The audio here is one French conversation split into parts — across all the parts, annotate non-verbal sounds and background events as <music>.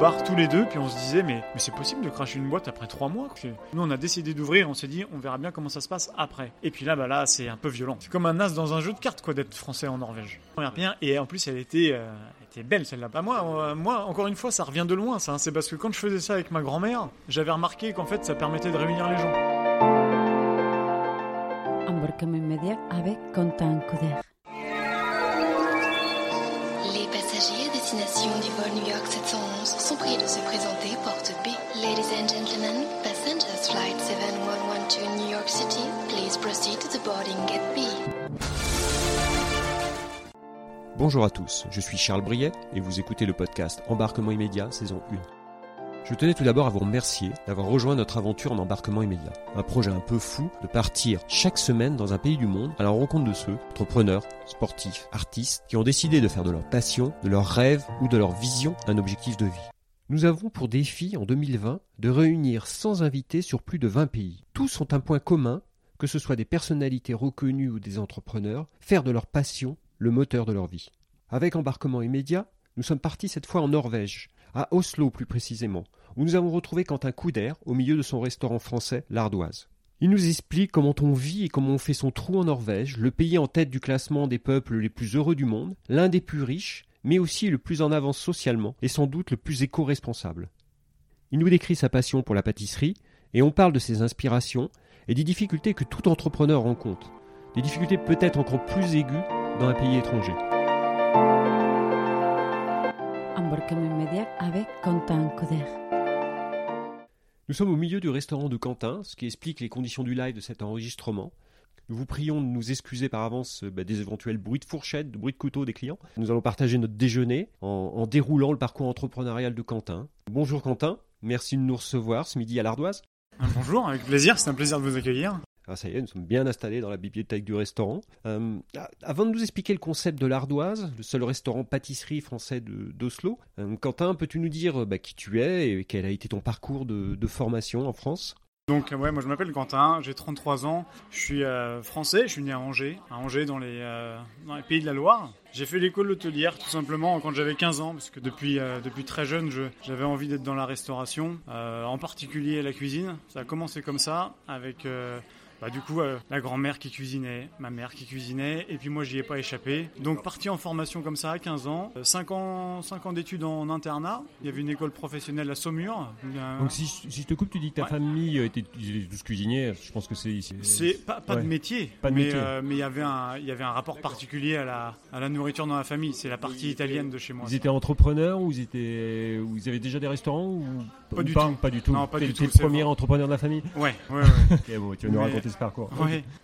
bar tous les deux, puis on se disait mais, mais c'est possible de cracher une boîte après trois mois quoi. Nous on a décidé d'ouvrir, on s'est dit on verra bien comment ça se passe après. Et puis là bah là c'est un peu violent. C'est comme un as dans un jeu de cartes quoi d'être français en Norvège. Première bien et en plus elle était, euh, elle était belle celle-là. Bah, moi, euh, moi encore une fois ça revient de loin ça. hein. C'est parce que quand je faisais ça avec ma grand-mère, j'avais remarqué qu'en fait ça permettait de réunir les gens. Avec Quentin Couder. Les passagers à destination du vol New York 711 sont de se présenter B. Ladies and gentlemen, passengers flight 7112 New York City, please proceed to the boarding gate B. Bonjour à tous, je suis Charles Briet et vous écoutez le podcast Embarquement immédiat saison 1. Je tenais tout d'abord à vous remercier d'avoir rejoint notre aventure en embarquement immédiat. Un projet un peu fou de partir chaque semaine dans un pays du monde à la rencontre de ceux, entrepreneurs, sportifs, artistes, qui ont décidé de faire de leur passion, de leur rêve ou de leur vision un objectif de vie. Nous avons pour défi en 2020 de réunir 100 invités sur plus de 20 pays. Tous ont un point commun, que ce soit des personnalités reconnues ou des entrepreneurs, faire de leur passion le moteur de leur vie. Avec embarquement immédiat, nous sommes partis cette fois en Norvège, à Oslo plus précisément, où nous avons retrouvé Quentin Couder au milieu de son restaurant français, l'Ardoise. Il nous explique comment on vit et comment on fait son trou en Norvège, le pays en tête du classement des peuples les plus heureux du monde, l'un des plus riches, mais aussi le plus en avance socialement et sans doute le plus éco-responsable. Il nous décrit sa passion pour la pâtisserie et on parle de ses inspirations et des difficultés que tout entrepreneur rencontre, des difficultés peut-être encore plus aiguës dans un pays étranger. Avec Quentin. Nous sommes au milieu du restaurant de Quentin, ce qui explique les conditions du live de cet enregistrement. Nous vous prions de nous excuser par avance euh, bah, des éventuels bruits de fourchette, de bruits de couteau des clients. Nous allons partager notre déjeuner en, en déroulant le parcours entrepreneurial de Quentin. Bonjour Quentin, merci de nous recevoir ce midi à l'Ardoise. Ah, Bonjour, avec plaisir, c'est un plaisir de vous accueillir. Ah, ça y est, nous sommes bien installés dans la bibliothèque du restaurant. Euh, avant de nous expliquer le concept de l'Ardoise, le seul restaurant pâtisserie français d'Oslo, euh, Quentin, peux-tu nous dire euh, bah, qui tu es et quel a été ton parcours de, de formation en France? Donc ouais, moi je m'appelle Quentin, j'ai 33 ans, je suis euh, français, je suis né à Angers, à Angers dans les, euh, dans les pays de la Loire. J'ai fait l'école hôtelière tout simplement quand j'avais 15 ans, parce que depuis, euh, depuis très jeune je- j'avais envie d'être dans la restauration, euh, en particulier la cuisine. Ça a commencé comme ça, avec euh, bah, du coup euh, la grand-mère qui cuisinait, ma mère qui cuisinait, et puis moi j'y ai pas échappé. Donc parti en formation comme ça à 15 ans, 5 ans, 5 ans d'études en internat, il y avait une école professionnelle à Saumur. Euh, Donc si, je- si je te coupe, tu dis que ta Ouais. famille était ils étaient tous cuisiniers, je pense que c'est... C'est pas, pas ouais. de métier, Pas de mais métier. euh, mais il y avait un il y avait un rapport particulier à la à la nourriture dans la famille. C'est la partie italienne de chez moi. Ils étaient entrepreneurs ou ils étaient ou ils avaient déjà des restaurants ou Pas ou du pas, tout. pas du tout. Non, pas du tout, le premier vrai. entrepreneur de la famille. Ouais, ouais, <laughs> ouais. Bon, tu vas nous Mais- ce parcours.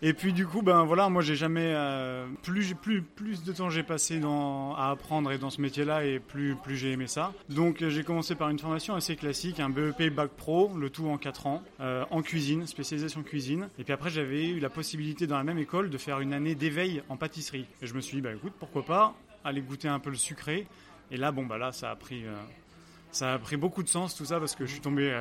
Et puis du coup, ben voilà, moi j'ai jamais euh, plus plus plus de temps j'ai passé dans à apprendre et dans ce métier-là et plus plus j'ai aimé ça. Donc euh, j'ai commencé par une formation assez classique, un BEP bac pro, le tout en 4 ans, euh, en cuisine, spécialisation cuisine. Et puis après j'avais eu la possibilité dans la même école de faire une année d'éveil en pâtisserie. Et je me suis dit bah écoute pourquoi pas aller goûter un peu le sucré. Et là bon bah là ça a pris ça a pris beaucoup de sens tout ça parce que je suis tombé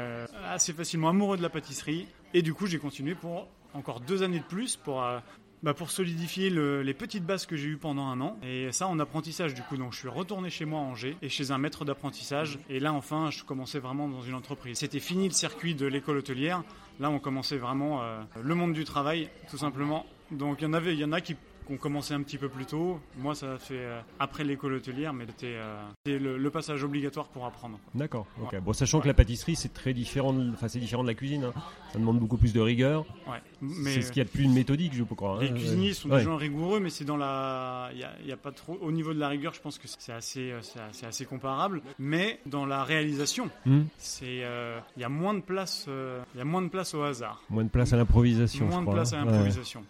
assez facilement amoureux de la pâtisserie et du coup j'ai continué pour encore deux années de plus pour, euh, bah, pour solidifier le- les petites bases que j'ai eues pendant un an et ça en apprentissage du coup donc je suis retourné chez moi à Angers et chez un maître d'apprentissage et là enfin je commençais vraiment dans une entreprise. C'était fini le circuit de l'école hôtelière, là on commençait vraiment euh, le monde du travail tout simplement. Donc il y en avait, il y en a qui ont commencé un petit peu plus tôt. Moi, ça a fait euh, après l'école hôtelière, mais c'était euh, le, le passage obligatoire pour apprendre. D'accord. Bon, sachant que la pâtisserie c'est très différent, de... enfin c'est différent de la cuisine. hein. Ça demande beaucoup plus de rigueur. Ouais. C'est ce qu'il y a de plus méthodique, je peux croire. les hein. cuisiniers sont Ouais. des gens rigoureux, mais c'est dans la, il y a, il y a pas trop au niveau de la rigueur. Je pense que c'est assez, euh, c'est assez, comparable. Mais dans la réalisation, Hmm. c'est, euh, il y a moins de place, euh, il y a moins de place au hasard, Moins de place à l'improvisation. je moins de place hein. à Ouais. l'improvisation.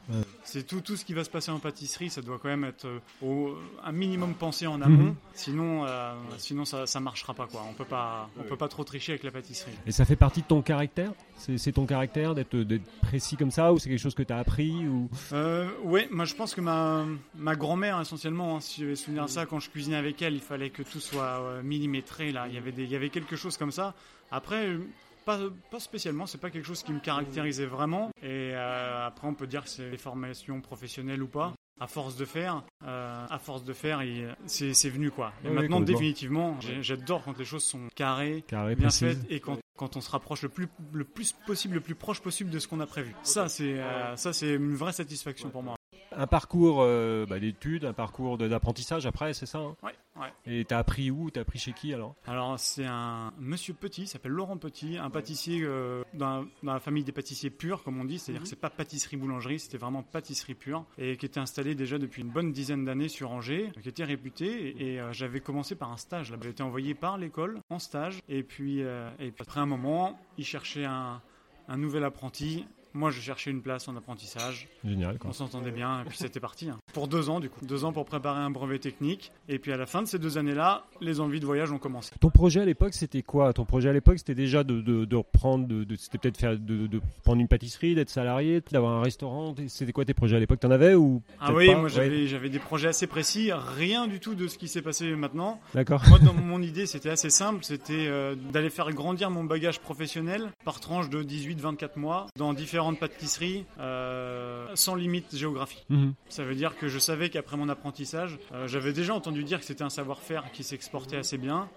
C'est tout, tout ce qui va se passer en pâtisserie, ça doit quand même être au, un minimum pensé en amont. Mhm. Sinon, euh, sinon ça, ça marchera pas quoi. On peut pas, on peut pas trop tricher avec la pâtisserie. Et ça fait partie de ton caractère? C'est ton caractère d'être précis comme ça ou c'est quelque chose que tu as appris ou... Euh, moi je pense que ma, ma grand-mère essentiellement, hein, si je vais souvenir ça, quand je cuisinais avec elle, il fallait que tout soit euh, millimétré là. Il y avait des, il y avait quelque chose comme ça. Après. Pas, pas spécialement, c'est pas quelque chose qui me caractérisait vraiment. Et euh, après, on peut dire que c'est des formations professionnelles ou pas. À force de faire, euh, à force de faire, c'est venu quoi. Et Oui, maintenant, définitivement, j'adore quand les choses sont carrées, Carré, bien faites et quand, quand on se rapproche le plus, le plus possible, le plus proche possible de ce qu'on a prévu. Ça, c'est euh, ça, c'est une vraie satisfaction pour moi. Un parcours euh, bah, d'études, un parcours d'apprentissage après, c'est ça hein? Ouais, ouais. Et t'as appris où T'as appris chez qui alors? Alors c'est un monsieur Petit, s'appelle Laurent Petit, un pâtissier euh, dans, dans la famille des pâtissiers purs, comme on dit, c'est-à-dire que c'est pas pâtisserie-boulangerie, c'était vraiment pâtisserie pure, et qui était installé déjà depuis une bonne dizaine d'années sur Angers, qui était réputé, et, et, euh, j'avais commencé par un stage, là, j'ai été envoyé par l'école en stage, et puis, euh, et puis après un moment, il cherchait un, un nouvel apprenti, moi je cherchais une place en apprentissage, Génial quoi. on s'entendait bien, et puis c'était parti. hein. Pour deux ans, du coup. Deux ans pour préparer un brevet technique. Et puis à la fin de ces deux années-là, les envies de voyage ont commencé. Ton projet à l'époque, c'était quoi? Ton projet à l'époque, c'était déjà de, de, de reprendre, de, c'était peut-être faire, de, prendre une pâtisserie, d'être salarié, d'avoir un restaurant? C'était quoi tes projets à l'époque? T'en avais ou Ah oui, pas? moi j'avais des projets assez précis, rien du tout de ce qui s'est passé maintenant. D'accord. Moi, dans mon idée, c'était assez simple, c'était euh, d'aller faire grandir mon bagage professionnel par tranche de 18-24 mois dans différentes pâtisseries euh, sans limite géographique. Mhm. Ça veut dire que je savais qu'après mon apprentissage, euh, j'avais déjà entendu dire que c'était un savoir-faire qui s'exportait assez bien.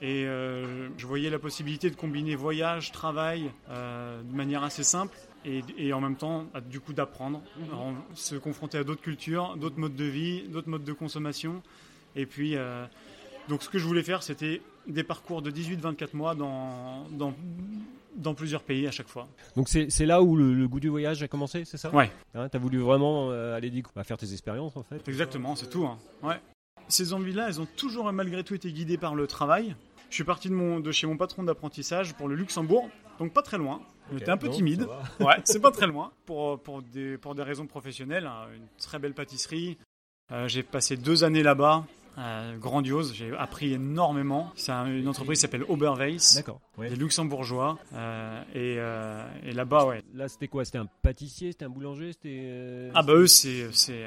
Et euh, je voyais la possibilité de combiner voyage, travail euh, de manière assez simple et, et en même temps, à- du coup, d'apprendre, en- se confronter à d'autres cultures, d'autres modes de vie, d'autres modes de consommation. Et puis, euh, donc ce que je voulais faire, c'était des parcours de 18-24 mois dans, dans, dans plusieurs pays à chaque fois. Donc c'est là où le, le goût du voyage a commencé, c'est ça? Ouais. Hein, T'as voulu vraiment euh, aller décou- bah, faire tes expériences en fait. Exactement, c'est tout. hein. Ouais. Ces envies-là, elles ont toujours malgré tout été guidées par le travail. Je suis parti de, mon, de chez mon patron d'apprentissage pour le Luxembourg, donc pas très loin. J'étais un peu timide. Ouais, c'est pas très <laughs> loin. Pour, pour, des, pour des raisons professionnelles, hein, une très belle pâtisserie. Euh, j'ai passé deux années là-bas, euh, grandiose. J'ai appris énormément. C'est un- une entreprise qui s'appelle Oberweis, D'accord. ouais. des luxembourgeois. Euh, et euh, et là-bas, ouais. Là c'était quoi? C'était un pâtissier, c'était un boulanger, c'était. euh, Ah bah eux, c'est c'est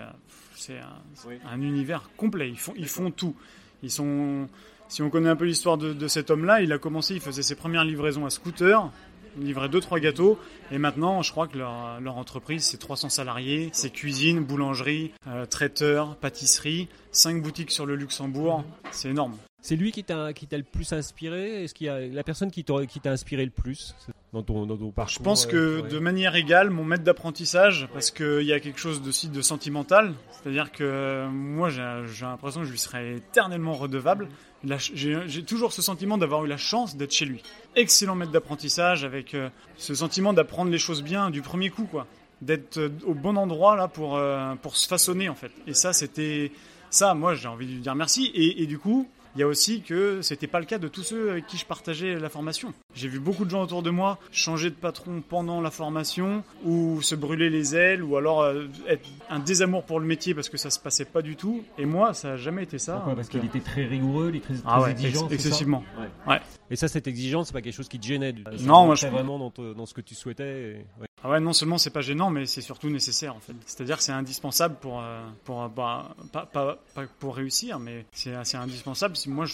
c'est un, Oui. un univers complet. Ils font ils font tout. Ils sont. Si on connaît un peu l'histoire de, de cet homme-là, il a commencé, il faisait ses premières livraisons à scooter, deux trois gâteaux, et maintenant, je crois que leur, leur entreprise, c'est 300 salariés, c'est cuisine, boulangerie, euh, traiteur, pâtisserie, cinq boutiques sur le Luxembourg, c'est énorme. C'est lui qui t'a qui t'a le plus inspiré? Est-ce qu'il y a la personne qui t'a qui t'a inspiré le plus dans ton dans ton parcours? Je pense que ouais. de manière égale, mon maître d'apprentissage, parce qu'il y a quelque chose de, de sentimental, c'est-à-dire que euh, moi j'ai j'ai l'impression que je lui serais éternellement redevable. J'ai j'ai toujours ce sentiment d'avoir eu la chance d'être chez lui. Excellent maître d'apprentissage avec euh, ce sentiment d'apprendre les choses bien du premier coup, quoi. D'être euh, au bon endroit là pour, euh, pour se façonner en fait. Et ça, c'était. Ça, moi j'ai envie de lui dire merci. Et du coup, il y a aussi que c'était pas le cas de tous ceux avec qui je partageais la formation. J'ai vu beaucoup de gens autour de moi changer de patron pendant la formation ou se brûler les ailes ou alors euh, être un désamour pour le métier parce que ça se passait pas du tout. Et moi, ça a jamais été ça. Pourquoi? Parce qu'il était très rigoureux, il était très, ah très ouais, exigeant. ex- c'est ça? excessivement. Ouais. Ouais. Et ça, cette exigence, c'est pas quelque chose qui te gênait. du- Non, moi, je- vraiment dans, te- dans ce que tu souhaitais. et- ouais. Ah ouais, non seulement c'est pas gênant, mais c'est surtout nécessaire en fait. C'est-à-dire c'est indispensable pour, euh, pour euh, bah, pas, pas, pour réussir, mais c'est c'est indispensable. Moi,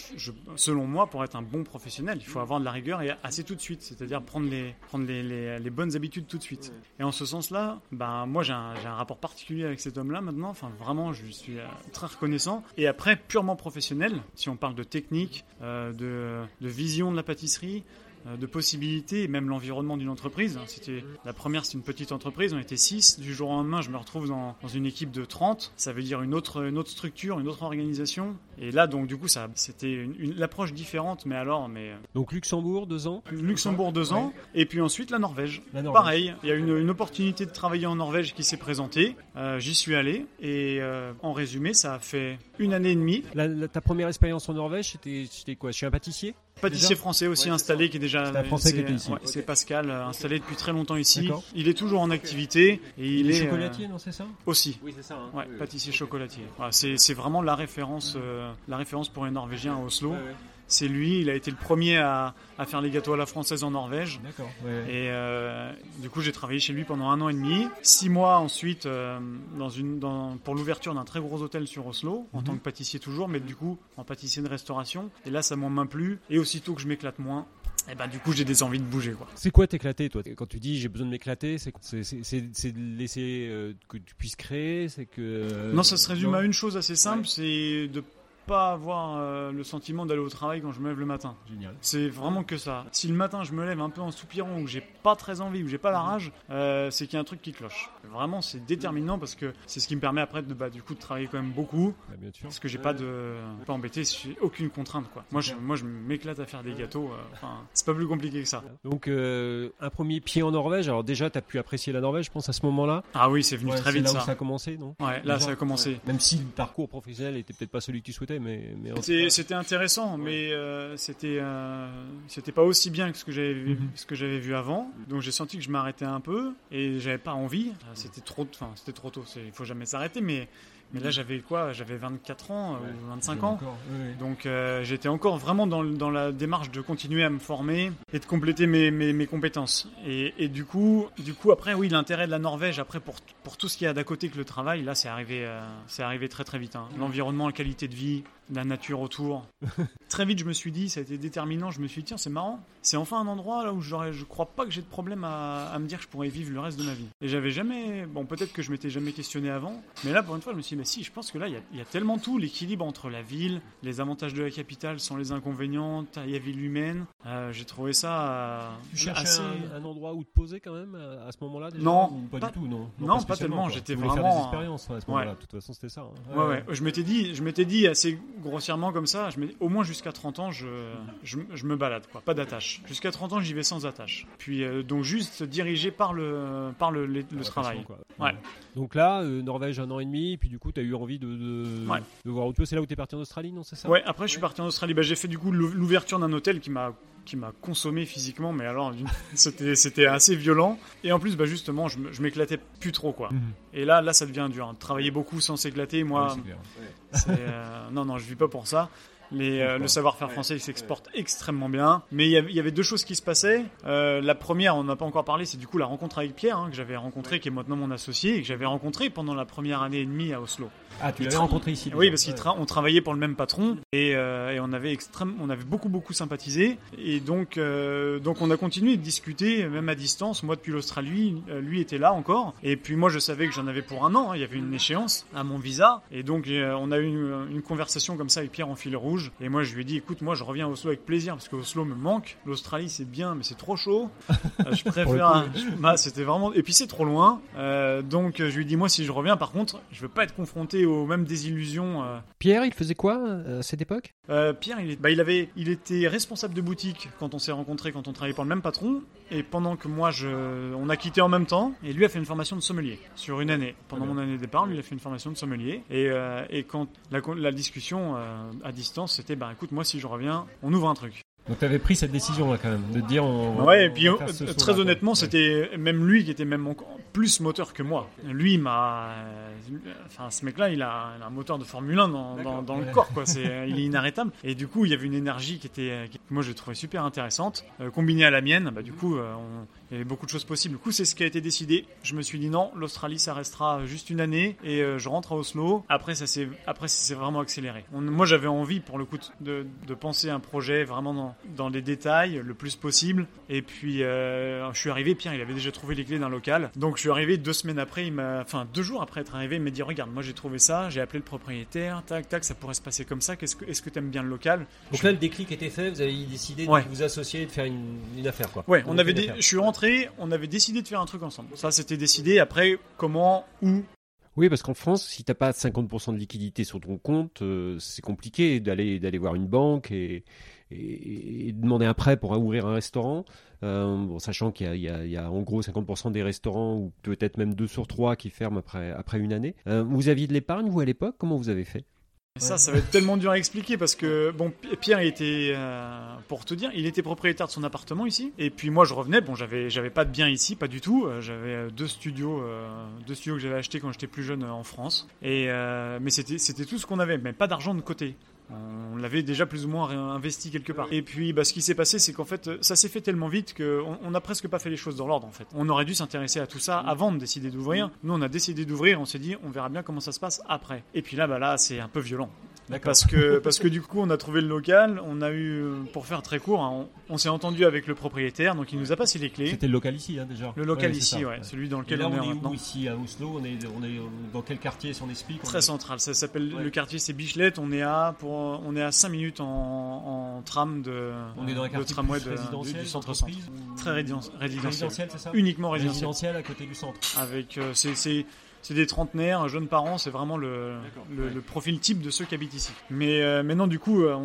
selon moi, pour être un bon professionnel, il faut avoir de la rigueur et assez tout de suite. C'est-à-dire prendre les prendre les, les, bonnes habitudes tout de suite. Et en ce sens-là, ben moi j'ai un, rapport particulier avec cet homme-là maintenant. Enfin vraiment, je suis euh, très reconnaissant. Et après, purement professionnel, si on parle de technique, de, de vision de la pâtisserie de possibilités et même l'environnement d'une entreprise. C'était la première, c'est une petite entreprise, on était 6. Du jour au lendemain, je me retrouve dans, dans une équipe de 30. Ça veut dire une autre, une autre structure, une autre organisation. Et là, donc, du coup, ça, c'était une, une- l'approche différente, mais alors, mais euh, Donc Luxembourg, deux ans. Luxembourg deux ans, et puis ensuite la Norvège. La Norvège. Pareil, il y a une, une opportunité de travailler en Norvège qui s'est présentée. Euh, J'y suis allé, et euh, en résumé, ça a fait une année et demie. La- la- ta première expérience en Norvège, c'était c'était quoi? Chez un pâtissier? Pâtissier français aussi installé qui est déjà. C'est un Français qui c'est- était ici. ouais, C'est Pascal, euh, installé depuis très longtemps ici. Il est toujours en activité et il, Il est est chocolatier, euh, non, c'est ça aussi. Oui, c'est ça. hein. Ouais, pâtissier chocolatier. Voilà, c'est vraiment la référence, euh, la référence pour les Norvégiens à Oslo. C'est lui, il a été le premier à, à faire les gâteaux à la française en Norvège. D'accord. ouais. Et euh, du coup, j'ai travaillé chez lui pendant un an et demi. Six mois ensuite, euh, dans une, dans, pour l'ouverture d'un très gros hôtel sur Oslo, en Mhm. tant que pâtissier toujours, mais du coup, en pâtissier de restauration. Et là, ça m'en m'a plu. Et aussitôt que je m'éclate moins, et ben, du coup, j'ai des envies de bouger. Quoi. C'est quoi t'éclater, toi? Quand tu dis j'ai besoin de m'éclater, c'est c'est- laisser euh, que tu puisses créer, c'est que. euh, non, ça se résume à une chose assez simple, Ouais. c'est de pas avoir euh, le sentiment d'aller au travail quand je me lève le matin. Génial. C'est vraiment que ça. Si le matin je me lève un peu en soupirant ou j'ai pas très envie ou j'ai pas la rage, euh, c'est qu'il y a un truc qui cloche. Vraiment, c'est déterminant parce que c'est ce qui me permet après de bah, du coup de travailler quand même beaucoup Bah, bien sûr. parce que j'ai pas de pas embêté, j'ai aucune contrainte quoi. Moi je moi je m'éclate à faire des gâteaux. euh, c'est pas plus compliqué que ça. Donc euh, un premier pied en Norvège. Alors déjà, t'as pu apprécier la Norvège, je pense à ce moment-là. Ah oui, c'est venu Ouais, très vite là ça. où ça a commencé, non? Ouais, là Déjà ça a commencé. Même si le parcours professionnel était peut-être pas celui que tu souhaitais, mais, mais C'était intéressant, mais euh, c'était euh, c'était pas aussi bien que ce que j'avais vu, Mhm. ce que j'avais vu avant. Donc j'ai senti que je m'arrêtais un peu et j'avais pas envie. C'était trop, enfin c'était trop tôt. Il faut jamais s'arrêter, mais mais là j'avais quoi? J'avais 24 ans Ouais. ou 25 ans. Encore, oui, oui. Donc euh, j'étais encore vraiment dans, dans la démarche de continuer à me former et de compléter mes, mes, mes compétences. Et, et du coup, du coup après oui l'intérêt de la Norvège après pour, pour tout ce qu'il y a d'à côté que le travail là c'est arrivé euh, c'est arrivé très très vite. hein. L'environnement, la qualité de vie, la nature autour. <laughs> très vite je me suis dit ça a été déterminant. Je me suis dit tiens c'est marrant c'est enfin un endroit là où je crois pas que j'ai de problème à, à me dire que je pourrais vivre le reste de ma vie. Et j'avais jamais bon peut-être que je m'étais jamais questionné avant mais là pour une fois je me suis dit mais si je pense que là il y a, il y a tellement tout l'équilibre entre la ville les avantages de la capitale sans les inconvénients, taille à ville humaine. Euh, j'ai trouvé ça euh, Tu cherchais assez. un, un endroit où te poser quand même à, ce moment-là Non, Ou pas, pas- du tout, non. non, pas tellement, j'étais voulais faire vraiment, des euh, expériences ouais, à ce ouais. De toute façon, c'était ça. hein. Ouais, ouais. Je m'étais dit, je m'étais dit assez grossièrement comme ça, je m'étais- au moins jusqu'à 30 ans, je, je, je me balade, quoi, pas d'attache. Jusqu'à 30 ans, j'y vais sans attache. Puis euh, donc juste dirigé par le, par le, le- le Ouais, travail. quoi. Ouais. Donc là, euh, Norvège un an et demi, puis du coup, tu as eu envie de, de, Ouais. de voir autre chose. C'est là où tu es parti en Australie, non C'est ça? Ouais, après je suis parti en Australie. Bah, j'ai fait du coup l'ou- l'ouverture d'un hôtel qui m'a qui m'a consommé physiquement, mais alors <laughs> c'était assez violent. Et en plus, bah justement, je m'éclatais plus trop quoi. Mhm. Et là, là, ça devient dur. hein. Travailler beaucoup sans s'éclater, moi, euh, non, non, je vis pas pour ça. Les, euh, le savoir-faire français il s'exporte extrêmement bien. Mais il y avait- il y avait deux choses qui se passaient. Euh, la première, on n'a pas encore parlé, c'est du coup la rencontre avec Pierre, hein, que j'avais rencontré, qui est maintenant mon associé, et que j'avais rencontré pendant la première année et demie à Oslo. Ah, tu l'avais rencontré ici Oui, parce qu'on Ouais. tra on travaillait pour le même patron et, euh, et on avait extrême, on avait beaucoup beaucoup sympathisé et donc euh, donc on a continué de discuter même à distance. Moi depuis l'Australie, lui était là encore et puis moi je savais que j'en avais pour un an. hein. il y avait une échéance à mon visa et donc euh, on a eu une, une conversation comme ça avec Pierre en fil rouge et moi je lui ai dit écoute moi je reviens à Oslo avec plaisir parce que Oslo me manque. L'Australie c'est bien mais c'est trop chaud. <laughs> Euh, je préfère. bah, c'était vraiment et puis c'est trop loin. Euh, donc je lui ai dit moi si je reviens par contre je veux pas être confronté aux mêmes désillusions. euh, Pierre, il faisait quoi à cette époque? Pierre, il, est- bah, il, avait, il était responsable de boutique quand on s'est rencontrés, quand on travaillait pour le même patron. Et pendant que moi, je, on a quitté en même temps. Et lui a fait une formation de sommelier sur une année. Pendant mon année de départ, lui il a fait une formation de sommelier. Et, et quand la, la discussion à distance, c'était bah écoute, moi si je reviens, on ouvre un truc. Donc tu avais pris cette décision là quand même, de te dire on. Ouais, et puis saut-là, très honnêtement, c'était même lui qui était même plus moteur que moi. Lui, m'a. euh, Enfin, ce mec-là, il a, il a un moteur de Formule 1 dans, dans, dans le corps, quoi. C'est, <laughs> il est inarrêtable. Et du coup, il y avait une énergie qui était, qui- moi, je trouvais super intéressante. Euh, combinée à la mienne, bah, du coup, euh, on- il y avait beaucoup de choses possibles. Du coup, c'est ce qui a été décidé. Je me suis dit non, l'Australie, ça restera juste une année et euh, je rentre à Oslo. Après, ça s'est, après, ça s'est vraiment accéléré. On- moi, j'avais envie, pour le coup, de, de penser un projet vraiment dans, dans les détails, le plus possible. Et puis, euh, je suis arrivé, Pierre, il avait déjà trouvé les clés d'un local. Donc, je suis arrivé deux semaines après, il m'a, enfin, deux jours après être arrivé, il m'a dit, regarde, moi, j'ai trouvé ça, j'ai appelé le propriétaire, tac, tac, ça pourrait se passer comme ça. Qu'est-ce que, est-ce que t'aimes bien le local? Donc là, le déclic était fait, vous avez décidé Ouais. de vous associer et de faire une, une affaire quoi. Ouais, on avait, affaire. je suis rentré, on avait décidé de faire un truc ensemble. Ça, c'était décidé. Après, comment, où, Oui, parce qu'en France, si t'as pas 50% de liquidité sur ton compte, euh, c'est compliqué d'aller d'aller voir une banque et, et, demander un prêt pour ouvrir un restaurant. Euh, bon, sachant qu'il y a en gros 50% des restaurants ou peut-être même 2 sur 3 qui ferment après, après une année. Euh, vous aviez de l'épargne, vous, à l'époque? Comment vous avez fait? Ça, ça va être tellement dur à expliquer parce que bon, Pi- Pierre il était, euh, pour te dire, il était propriétaire de son appartement ici. Et puis moi, je revenais. Bon, j'avais, j'avais pas de bien ici, pas du tout. Euh, J'avais euh, deux studios, euh, deux studios que j'avais achetés quand j'étais plus jeune en France. Et euh, mais c'était, c'était tout ce qu'on avait, mais pas d'argent de côté. On l'avait déjà plus ou moins investi quelque part. Et puis, bah, ce qui s'est passé, c'est qu'en fait, ça s'est fait tellement vite qu'on on n'a presque pas fait les choses dans l'ordre. En fait, on aurait dû s'intéresser à tout ça avant de décider d'ouvrir. Nous, on a décidé d'ouvrir. On s'est dit, on verra bien comment ça se passe après. Et puis là, bah là, c'est un peu violent. Parce que, parce que du coup, on a trouvé le local, on a eu, pour faire très court, hein, on, on s'est entendu avec le propriétaire, donc il nous a passé les clés. C'était le local ici, hein, déjà. Le local Ouais, ici, ça, ouais, celui dans lequel là, on, on est est maintenant. où ici à Oslo? On est, on est dans quel quartier si on explique on Très est- central, ça s'appelle Ouais. le quartier, c'est Bichelette. On est à pour, on est à 5 minutes en, en tram de, On est dans un de quartier tramway de- du, résidentiel, du centre d'entreprise centre. ou- Très résidentiel. Résidentiel, c'est ça? Uniquement résidentiel. Résidentiel à côté du centre. Avec euh, c'est c'est des trentenaires, jeunes parents, c'est vraiment le, D'accord, le, ouais. le profil type de ceux qui habitent ici. Mais euh, maintenant, du coup, euh,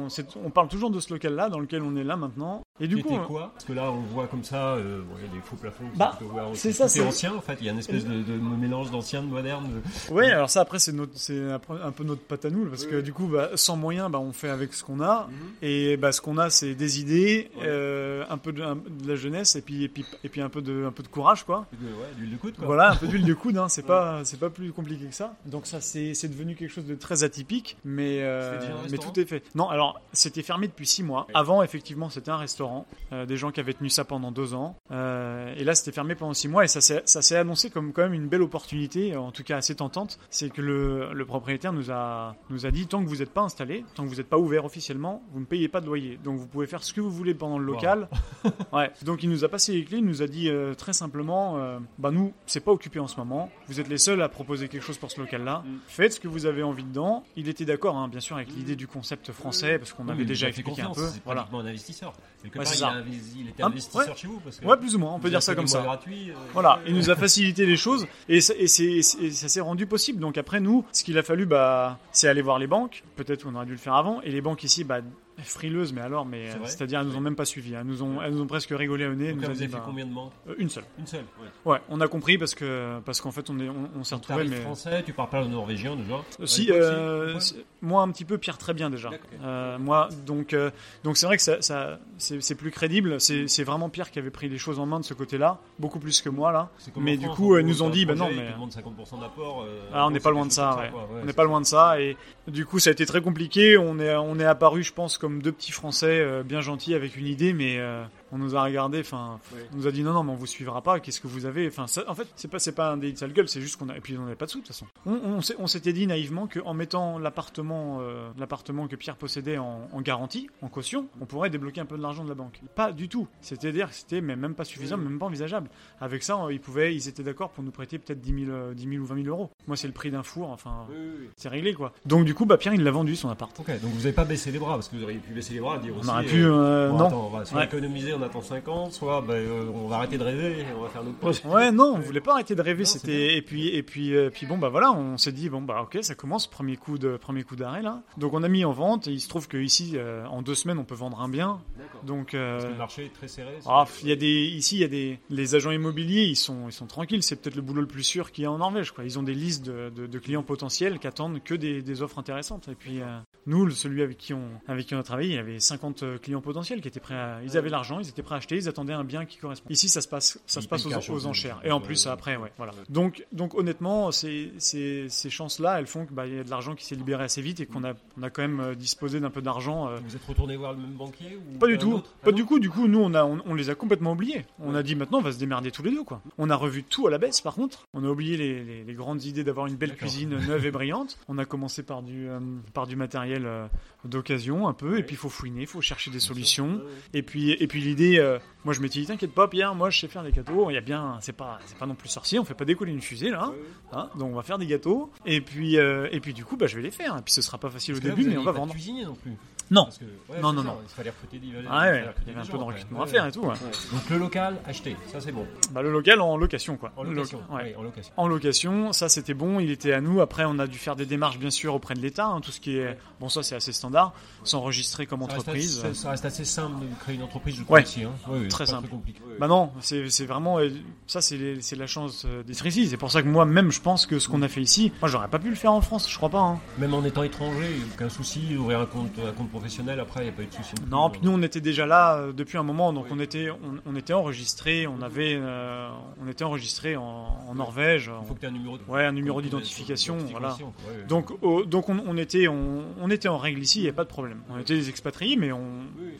on, parle toujours de ce local-là, dans lequel on est là maintenant. Et du coup, quoi? Parce que là, on voit comme ça, euh, bon, il y a des faux plafonds. Bah, c'est ça, est c'est- ancien en fait. Il y a une espèce de, de mélange d'ancien, de moderne. de- Ouais, alors ça après c'est un peu notre patte à nous parce que du coup bah, sans moyens bah, on fait avec ce qu'on a Mhm. et bah, ce qu'on a c'est des idées, Ouais. euh, un peu de, un- de la jeunesse et puis et puis et puis un peu de un peu de courage quoi. de- ouais, d'huile de coude quoi. Voilà, un peu d'huile de coude, hein, c'est <laughs> pas c'est pas plus compliqué que ça. Donc ça c'est devenu quelque chose de très atypique, mais euh, mais tout est fait. Non, alors c'était fermé depuis six mois. Avant effectivement c'était un restaurant, euh, des gens qui avaient tenu ça pendant deux ans, Euh, et là c'était fermé pendant six mois et ça s'est annoncé comme quand même une belle opportunité, en tout cas assez tentante. C'est que le, le propriétaire nous a nous a dit tant que vous n'êtes pas installé, tant que vous n'êtes pas ouvert officiellement, vous ne payez pas de loyer. Donc vous pouvez faire ce que vous voulez pendant le Wow. local. <laughs> Ouais. Donc il nous a passé les clés, il nous a dit très simplement, bah nous, c'est pas occupé en ce moment. Vous êtes les seuls à proposer quelque chose pour ce local-là. Mm. Faites ce que vous avez envie dedans. Il était d'accord, hein, bien sûr, avec l'idée du concept français, parce qu'on Oui, avait déjà expliqué un peu. C'est Voilà. un investisseur. Quelque Ouais, part, c'est il, a investi- il était Ah, investisseur ouais. chez vous. Parce que Ouais, plus ou moins, on peut dire ça comme ça. gratuits, euh, Voilà, <laughs> il nous a facilité les choses et, ça- et c'est- et ça s'est rendu possible. Donc après nous, ce qu'il a fallu, bah, c'est aller voir les banques. Peut-être qu'on aurait dû le faire avant. Et les banques ici, bah, frileuses, mais alors, mais euh, c'est-à-dire elles nous ont même pas suivi. Elles nous ont, elles nous ont presque rigolé au nez. nous vous avez fait bah, combien de banques euh, Une seule. Une seule. ouais. On a compris parce que parce qu'en fait on est, on, on s'est Donc, retrouvé. tarif Mais français, tu parles pas le norvégien déjà Si, euh, aussi, c'est- moi un petit peu, Pierre très bien déjà. Euh, moi, donc, euh, donc c'est vrai que ça, c'est plus crédible. C'est c'est vraiment Pierre qui avait pris les choses en main de ce côté-là, beaucoup plus que moi là. Mais du coup, ils nous ont dit, bah non, mais- ils te demandent 50% d'apport. euh, Ah, on n'est pas loin de ça, on n'est pas loin de ça et du coup ça a été très compliqué. On est on est apparu, je pense, comme deux petits Français euh, bien gentils avec une idée, mais euh, on nous a regardé. Enfin, on nous a dit non non, mais on vous suivra pas. Qu'est-ce que vous avez Enfin, en fait, c'est pas c'est pas un délit de sale gueule, c'est juste qu'on a et puis on n'avait pas de sous de toute façon. On, on on s'était dit naïvement qu'en mettant l'appartement euh, l'appartement que Pierre possédait en, en garantie, en caution, on pourrait débloquer un peu de l'argent de la banque. Pas du tout. C'est-à-dire que c'était même pas suffisant, même pas envisageable. Avec ça, ils pouvaient, ils étaient d'accord pour nous prêter peut-être 10 000, euh, 10 000 ou 20 000 euros. Moi, c'est le prix d'un four. Enfin, Oui, oui, oui. c'est réglé quoi. Donc du coup, bah Pierre, il l'a vendu son appart. Ok, donc vous n'avez pas baissé les bras parce que vous auriez pu baisser les bras et dire On aussi. aurait euh, pu, euh, bon, non. attends, on va Ouais. économiser, on attend 5 ans, soit bah, euh, on va arrêter de rêver et on va faire notre poste. Ouais, non, on voulait pas arrêter de rêver. C'était et puis et puis euh, puis bon bah voilà, on s'est dit bon bah ok, ça commence premier coup de premier coup d'arrêt là. Donc on a mis en vente et il se trouve que ici euh, en deux semaines on peut vendre un bien. Donc euh, Parce que le marché est très serré. ah, il y a des ici il y a des les agents immobiliers ils sont ils sont tranquilles. C'est peut-être le boulot le plus sûr qu'il y a en Norvège quoi. Ils ont des listes de, de- de clients potentiels qui attendent que des, des offres intéressantes. Et puis euh, nous, le- celui avec qui on avec qui on a travaillé, il y avait 50 clients potentiels qui étaient prêts à ils avaient l'argent, ils étaient prêts à acheter, ils attendaient un bien qui correspond. Ici ça se passe ça se passe aux, enchères. Et en plus ouais. après ouais voilà. Donc, donc honnêtement, ces, ces, ces chances-là, elles font qu'il y a de l'argent qui s'est libéré assez vite et qu'on a, on a quand même euh, disposé d'un peu d'argent. euh, Vous êtes retourné voir le même banquier ou pas du tout. autre? Pas Ah du coup. Du coup, nous, on, a, on, on les a complètement oubliés. On Ouais. a dit maintenant, on va se démerder tous les deux, quoi. On a revu tout à la baisse, par contre. On a oublié les, les- les grandes idées d'avoir une belle cuisine <laughs> neuve et brillante. On a commencé par du, euh, par du matériel euh, d'occasion, un peu. Et puis, il faut fouiner, il faut chercher des solutions. Ouais. Et puis, et puis l'idée, euh, moi je m'étais dit, t'inquiète pas, Pierre, moi je sais faire des gâteaux. Il y a bien, c'est pas, c'est pas non plus sorcier, on fait pas décoller une fusée là. Ouais. hein. donc on va faire des gâteaux. Et puis, euh, et puis du coup, bah je vais les faire. Et puis ce sera pas facile Parce au là, début, mais on va pas vendre. cuisinier non plus. Non. Parce que, ouais, Non, non, ça, non. Il fallait recruter des. Ah il ouais, fallait il y avait un peu de recrutement ouais. à faire et tout. Donc le local acheté, ça c'est bon. Bah, le local en location quoi. En location. en location. En location, ça c'était bon, il était à nous. Après, on a dû faire des démarches bien sûr auprès de l'État, hein, tout ce qui est bon, ça c'est assez standard, s'enregistrer comme Ça reste entreprise. assez- Ça reste assez simple de créer une entreprise. Je. Ouais. aussi, hein. Très simple. compliqué. Bah non, c'est vraiment euh, ça, c'est la chance euh, d'être ici. C'est pour ça que moi même, je pense que ce qu'on a fait ici, moi j'aurais pas pu le faire en France, je crois pas. hein. Même en étant étranger, aucun souci, ouvrir un compte, un compte professionnel, après, il n'y a pas eu de souci. Non, puis nous on était déjà là euh, depuis un moment, donc on était on, on était enregistré, on avait euh, on était enregistré en, en Norvège. Il faut que tu aies un numéro de Ouais, un numéro de- de- d'identification, voilà. ouais. Donc, donc on, on était, on, on était en règle ici, il n'y a pas de problème. On était des expatriés, mais on,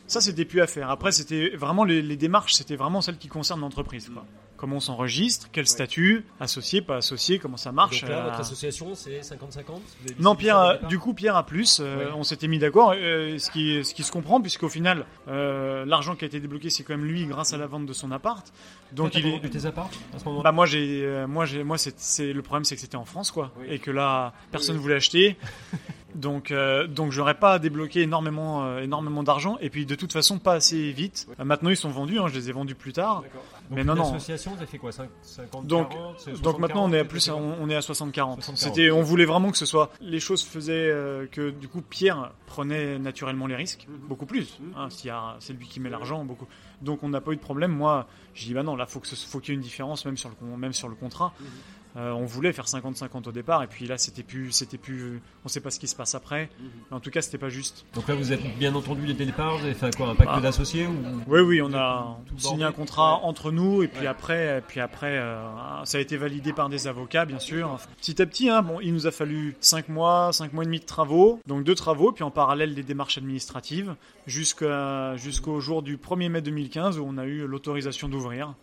ça c'était plus à faire. Après, c'était vraiment les, les démarches, c'était vraiment celles qui concernent l'entreprise. quoi. Comment on s'enregistre, quel statut, associé, pas associé, comment ça marche. Donc là, euh, votre association, c'est 50-50 Vous avez non, Pierre, euh, du coup, Pierre a plus. euh. On s'était mis d'accord, euh, ce, qui, ce qui se comprend, puisqu'au final, euh, l'argent qui a été débloqué, c'est quand même lui grâce à la vente de son appart. Donc il est. tes apparts à ce moment-là Bah moi j'ai moi j'ai moi c'est le problème c'est que c'était en France quoi Oui. et que là personne Oui. voulait acheter <laughs> donc euh, donc j'aurais pas débloqué énormément euh, énormément d'argent et puis de toute façon pas assez vite Euh, maintenant ils sont vendus hein, je les ai vendus plus tard. Mais non, non. L'association, vous avez fait quoi 5, 50 Donc- 40, c'est donc maintenant on 60, est à 40, plus on, on est à 60 40 60-40. c'était on voulait vraiment que ce soit les choses faisaient que du coup Pierre prenait naturellement les risques Mhm. beaucoup plus hein, a- c'est lui qui met l'argent beaucoup donc on n'a pas eu de problème moi j'ai dit bah non là faut que ce- faut qu'il y ait une différence même sur le même sur le contrat Mhm. Euh, on voulait faire 50-50 au départ et puis là c'était plus c'était plus on sait pas ce qui se passe après Mhm. mais en tout cas c'était pas juste Donc là, vous êtes bien entendu dès le départ, vous avez fait quoi Un pacte Ah. d'associés ou... oui oui on a signé un contrat Ouais. entre nous et puis Ouais. après puis après euh, ça a été validé par des avocats bien sûr petit à petit hein, bon il nous a fallu 5 mois 5 mois et demi de travaux donc deux travaux puis en parallèle des démarches administratives jusqu'à jusqu'au jour du 1er mai 2015 où on a eu l'autorisation d'ouvrir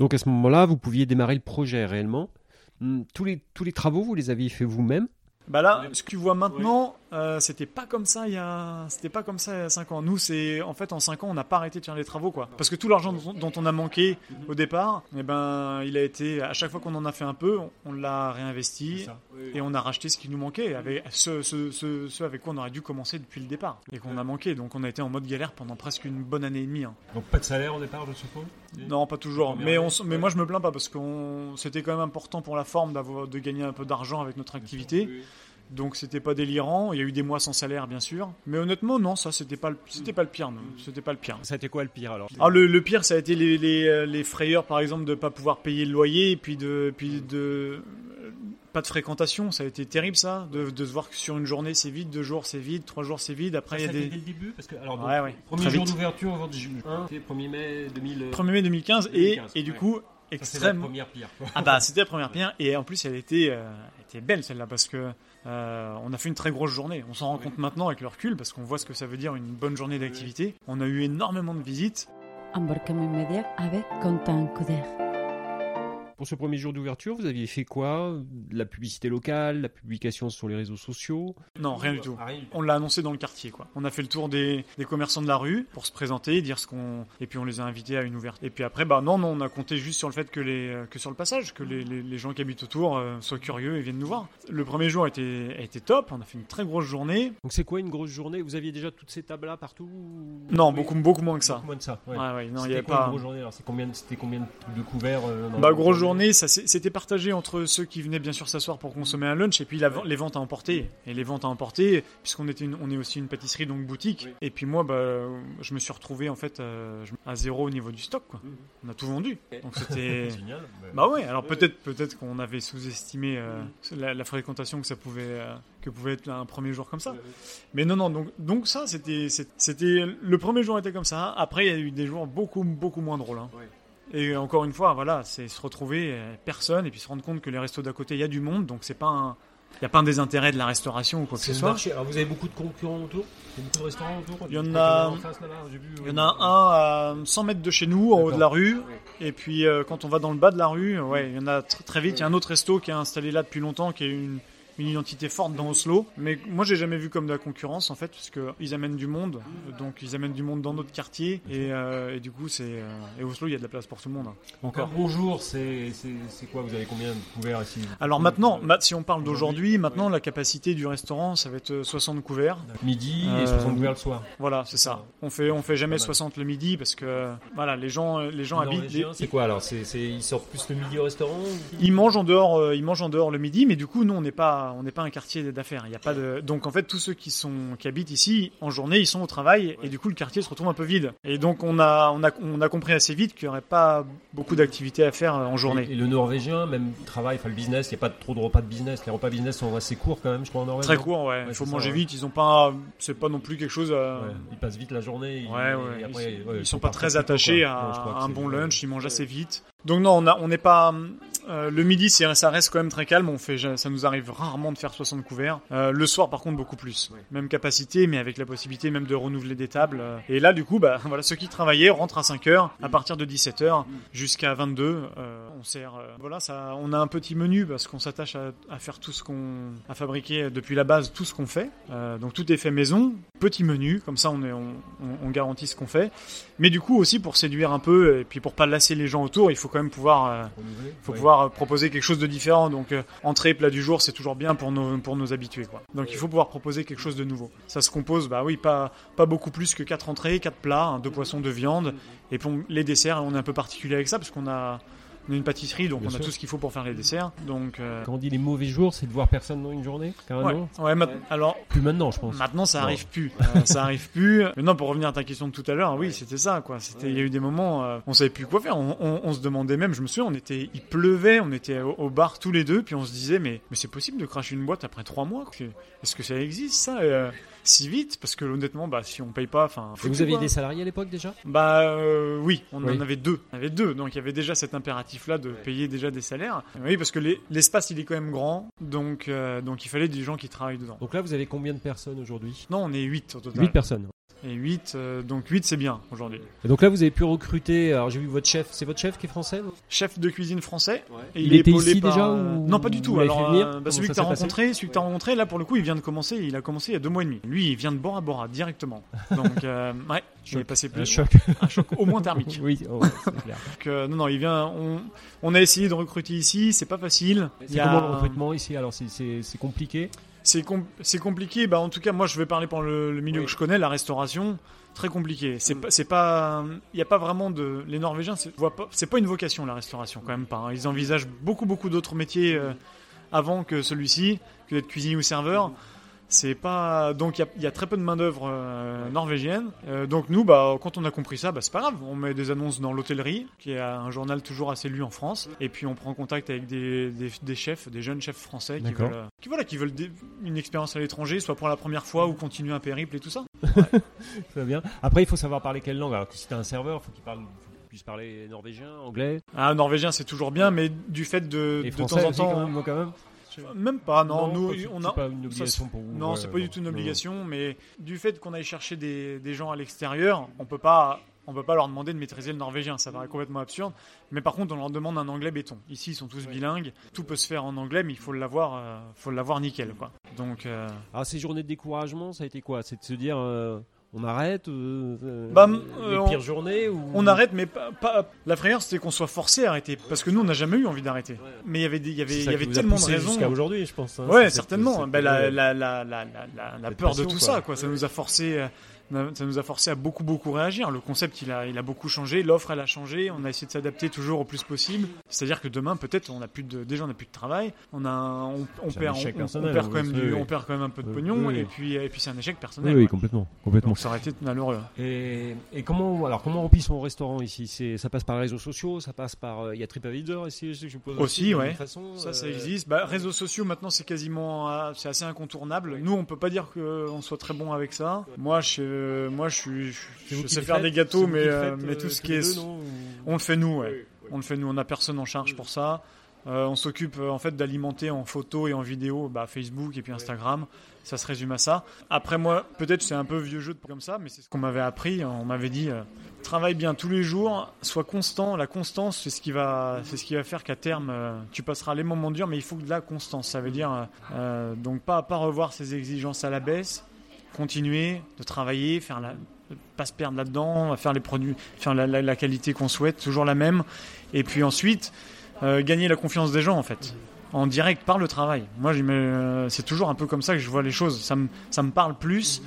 Donc à ce moment-là, vous pouviez démarrer le projet réellement. Hmm, Tous les, travaux, vous les aviez fait vous-même? Bah là, ce que tu vois maintenant, euh, c'était pas comme ça il y a, c'était pas comme ça il y a 5 ans. Nous, c'est en fait en 5 ans, on n'a pas arrêté de faire les travaux quoi. Parce que tout l'argent dont, dont on a manqué au départ, eh ben, il a été à chaque fois qu'on en a fait un peu, on, on l'a réinvesti et on a racheté ce qui nous manquait, avec ce, ce, ce, ce avec quoi on aurait dû commencer depuis le départ et qu'on a manqué. Donc on a été en mode galère pendant presque une bonne année et demie. hein. Donc pas de salaire au départ, je suppose? Non, pas toujours. Mais, on, mais moi, je me plains pas parce que c'était quand même important pour la forme d'avoir de gagner un peu d'argent avec notre activité. Donc c'était pas délirant. Il y a eu des mois sans salaire, bien sûr. Mais honnêtement, non, ça c'était pas, le- c'était pas le pire. non. C'était pas le pire. Ça a été quoi le pire alors? Ah, le, le pire, ça a été les, les, euh, les frayeurs, par exemple, de pas pouvoir payer le loyer, et puis de, puis de euh, pas de fréquentation. Ça a été terrible, ça, de, de se voir que sur une journée c'est vide, deux jours c'est vide, trois jours c'est vide. Après, il y a Ça, des dès le début parce que alors donc, Ouais, ouais. premier Très jour vite. d'ouverture aujourd'hui juin, c'était 1er mai 2000 euh, 1er mai 2015 et, 2015, et du ouais. coup ça, c'est la extrême. première pire. quoi. Ah bah c'était la première pierre et en plus elle était, euh, était belle celle-là parce que euh, on a fait une très grosse journée. On s'en rend compte maintenant avec le recul parce qu'on voit ce que ça veut dire une bonne journée d'activité. On a eu énormément de visites. Embarquement immédiat avec. Pour ce premier jour d'ouverture, vous aviez fait quoi? La publicité locale, la publication sur les réseaux sociaux? Non, rien du tout. On l'a annoncé dans le quartier quoi. On a fait le tour des, des commerçants de la rue pour se présenter, dire ce qu'on et puis on les a invités à une ouverture. Et puis après bah non non on a compté juste sur le fait que les que sur le passage que les, les, les gens qui habitent autour euh, soient curieux et viennent nous voir. Le premier jour a été a été top. On a fait une très grosse journée. Donc c'est quoi une grosse journée? Vous aviez déjà toutes ces tables-là partout ou- Non Oui, beaucoup beaucoup moins que ça. beaucoup moins de ça. ouais. Ouais, ouais, non, il y C'était avait quoi pas. une grosse journée alors? C'est combien de- C'était combien de- couverts euh, dans Bah grosse journée, c'était partagé entre ceux qui venaient bien sûr s'asseoir pour consommer un lunch et puis la les ventes à emporter. Et les ventes à emporter, puisqu'on était une- on est aussi une pâtisserie donc boutique. Oui. Et puis moi, bah, je me suis retrouvé en fait euh, à zéro au niveau du stock. Quoi. Mhm. On a tout vendu. Donc c'était. <laughs> Génial. Bah ouais, alors peut-être peut-être qu'on avait sous-estimé euh, la, la fréquentation que ça pouvait euh, que pouvait être un premier jour comme ça. Mais non non donc donc ça c'était le premier jour était comme ça. Après il y a eu des jours beaucoup beaucoup moins drôles. hein. Et encore une fois voilà c'est se retrouver euh, personne et puis se rendre compte que les restos d'à côté il y a du monde donc c'est pas un il n'y a pas un désintérêt de la restauration ou quoi que ce soit. marché. Alors vous avez beaucoup de concurrents autour? Il y a beaucoup de restaurants autour? Il y en a- Il y ouais. en a un à 100 mètres de chez nous, en haut de la rue. Et puis euh, quand on va dans le bas de la rue, ouais, il y en a tr- très vite. Il y a un autre resto qui est installé là depuis longtemps, qui est une, une identité forte dans Oslo. Mais moi, j'ai jamais vu comme de la concurrence en fait, parce que ils amènent du monde. Donc ils amènent du monde dans notre quartier. Et, euh, et du coup, c'est euh, et Oslo, il y a de la place pour tout le monde. Donc un bonjour, c'est c'est- c'est quoi? Vous avez combien de couverts ici? Alors maintenant, ma- si on parle d'aujourd'hui, maintenant la capacité du restaurant, ça va être euh, 60 couverts. Midi Euh, et 60 couverts le soir. Voilà, c'est ça. On fait, on fait jamais Pas mal. 60 le midi parce que voilà, les gens, les gens habitent. les- C'est quoi alors? C'est c'est- Ils sortent plus le midi au restaurant ou- Ils mangent en dehors, euh, ils mangent en dehors le midi, mais du coup, nous, on n'est pas, pas, on n'est pas un quartier d'affaires. Il y a pas de, donc en fait tous ceux qui sont, qui habitent ici en journée, ils sont au travail et du coup le quartier se retrouve un peu vide. Et donc on a, on a, on a compris assez vite qu'il n'y aurait pas beaucoup d'activités à faire en journée. Et, le Norvégien, même travail, enfin le business, il n'y a pas trop de repas de business. Les repas business sont assez courts quand même, je crois en Norvège. Très court, ouais. Il faut manger vite. Ils ont pas, c'est pas non plus quelque chose. À... Ils passent vite la journée. Ouais, ouais. Après, ils, sont pas très attachés à, un bon lunch. Ils mangent assez vite. Donc non, on n'est pas. Euh, le midi, ça reste quand même très calme. On fait, ça nous arrive rarement de faire 60 couverts. Euh, le soir, par contre, beaucoup plus. Même capacité, mais avec la possibilité même de renouveler des tables. Euh. Et là, du coup, bah <laughs> voilà, ceux qui travaillaient rentrent à 5 heures, à partir de 17 h jusqu'à 22. on sert. voilà, ça, on a un petit menu parce qu'on s'attache à, faire tout ce qu'on, à fabriquer depuis la base tout ce qu'on fait. donc tout est fait maison. Petit menu, comme ça, on, est, on, on garantit ce qu'on fait. Mais du coup aussi pour séduire un peu et puis pour pas lasser les gens autour, il faut quand même pouvoir, euh, faut pouvoir euh, proposer quelque chose de différent. Donc euh, entrée plat du jour, c'est toujours bien pour nos pour nos habitués. Quoi. Donc il faut pouvoir proposer quelque chose de nouveau. Ça se compose, bah oui, pas pas beaucoup plus que quatre entrées, quatre plats, hein, deux poissons, deux viandes, et pour les desserts, on est un peu particulier avec ça parce qu'on a on est une pâtisserie, donc on a tout ce qu'il faut pour faire les desserts. Donc, euh, Quand on dit les mauvais jours, c'est de voir personne dans une journée carrément ouais. alors plus maintenant, je pense. Maintenant, ça arrive plus. Euh, ça arrive plus. Maintenant, pour revenir à ta question de tout à l'heure, oui, c'était ça, quoi. C'était, il y a eu des moments, euh, on savait plus quoi faire. On, se demandait même, je me souviens, on était, il pleuvait, on était au, bar tous les deux, puis on se disait, mais, mais c'est possible de cracher une boîte après trois mois Est-ce que ça existe ça si vite parce que honnêtement bah si on paye pas enfin vous aviez des salariés à l'époque déjà? Bah euh, oui on en avait deux. On avait deux. Donc il y avait déjà cet impératif là de payer déjà des salaires. Oui parce que l'espace il est quand même grand. Donc euh, donc il fallait des gens qui travaillent dedans. Donc là vous avez combien de personnes aujourd'hui? Non on est 8 au total. 8 personnes et 8, euh, donc 8 c'est bien aujourd'hui. Et donc là vous avez pu recruter, alors j'ai vu votre chef, c'est votre chef qui est français Chef de cuisine français. Et il, était ici déjà euh, Non pas du tout, alors euh, bah, celui que tu as rencontré, celui que as rencontré là pour le coup il vient de commencer, il a commencé il y a deux mois et demi. Lui il vient de Bora Bora directement. Donc ouais, je vais passer plus. Un choc. Un choc au moins thermique. <laughs> oui, oh, c'est clair. <laughs> donc, non non il vient, on, on, a essayé de recruter ici, c'est pas facile. C'est comment le recrutement ici? Alors c'est compliqué c'est compliqué. Bah, en tout cas, moi, je vais parler pour le, milieu que je connais, la restauration. Très compliqué. C'est mm. c'est pas, il n'y a pas vraiment de. Les Norvégiens, c'est pas, pas une vocation la restauration quand même pas. Hein. Ils envisagent beaucoup beaucoup d'autres métiers euh, avant que celui-ci, que d'être cuisinier ou serveur. C'est pas donc il y, a très peu de main d'œuvre euh, norvégienne. Euh, donc nous, bah, quand on a compris ça, bah, c'est pas grave. On met des annonces dans l'hôtellerie, qui est un journal toujours assez lu en France, et puis on prend contact avec des, des, chefs, des jeunes chefs français qui veulent, qui, voilà, qui veulent une expérience à l'étranger, soit pour la première fois ou continuer un périple et tout ça. <laughs> Très bien. Après, il faut savoir parler quelle langue. Alors que si t'es un serveur, faut qu'il parle puisse parler norvégien, anglais. Ah, norvégien, c'est toujours bien, mais du fait de, de temps en temps. quand même. Même pas, non. nous, on a. pas une obligation pour vous. Non, c'est pas du tout une obligation, mais du fait qu'on aille chercher des, des gens à l'extérieur, on peut pas. On peut pas leur demander de maîtriser le norvégien, ça paraît complètement absurde. Mais par contre, on leur demande un anglais béton. Ici, ils sont tous bilingues, tout peut se faire en anglais, mais il faut l'avoir, euh, faut l'avoir nickel, quoi. Donc. Euh... Alors, ces journées de découragement, ça a été quoi? C'est de se dire. Euh, on arrête euh, euh bah, les euh, pires journées ou... On arrête, mais pas, la frayeur, c'était qu'on soit forcé à arrêter. Parce que nous, on n'a jamais eu envie d'arrêter. Mais il y avait, il y avait, il y avait tellement de raisons. Jusqu'à aujourd'hui, je pense. Hein, ouais, certainement. Ben, la, la, la, la, peur de tout ça, quoi. Ça nous a forcé ça nous a forcé à beaucoup beaucoup réagir. Le concept il a, il a beaucoup changé, l'offre elle a changé, on a essayé de s'adapter toujours au plus possible. C'est-à-dire que demain peut-être on a plus de, déjà on a plus de travail, on a, on, perd, on, perd quand même du, on perd quand même un peu de pognon et puis et puis c'est un échec personnel. Oui, complètement, complètement. Donc, ça aurait été malheureux. Et, et comment alors comment on remplit son restaurant ici? C'est ça passe par les réseaux sociaux, ça passe par euh, il y a TripAdvisor ici, je suppose. Aussi, ouais. Façon, ça ça euh, existe. Bah, réseaux sociaux maintenant c'est quasiment euh, c'est assez incontournable. Nous on peut pas dire qu'on soit très bon avec ça. Moi je moi je suis je, sais faire des gâteaux, mais, euh, mais tout ce qui est. on le fait nous, ouais. On le fait nous, on n'a personne en charge pour ça. Euh, on s'occupe euh, en fait d'alimenter en photo et en vidéo bah, Facebook et puis Instagram. Ça se résume à ça. Après moi, peut-être c'est un peu vieux jeu de comme ça, mais c'est ce qu'on m'avait appris. On m'avait dit travaille bien tous les jours, sois constant. La constance, c'est ce qui va, c'est ce qui va faire qu'à terme tu passeras les moments durs, mais il faut de la constance. Ça veut dire donc pas pas revoir ses exigences à la baisse, continuer de travailler, faire pas se perdre là-dedans, faire les produits, faire la, qualité qu'on souhaite, toujours la même. Et puis ensuite, euh, gagner la confiance des gens en fait, en direct par le travail. Moi, euh, c'est toujours un peu comme ça que je vois les choses. Ça me, parle plus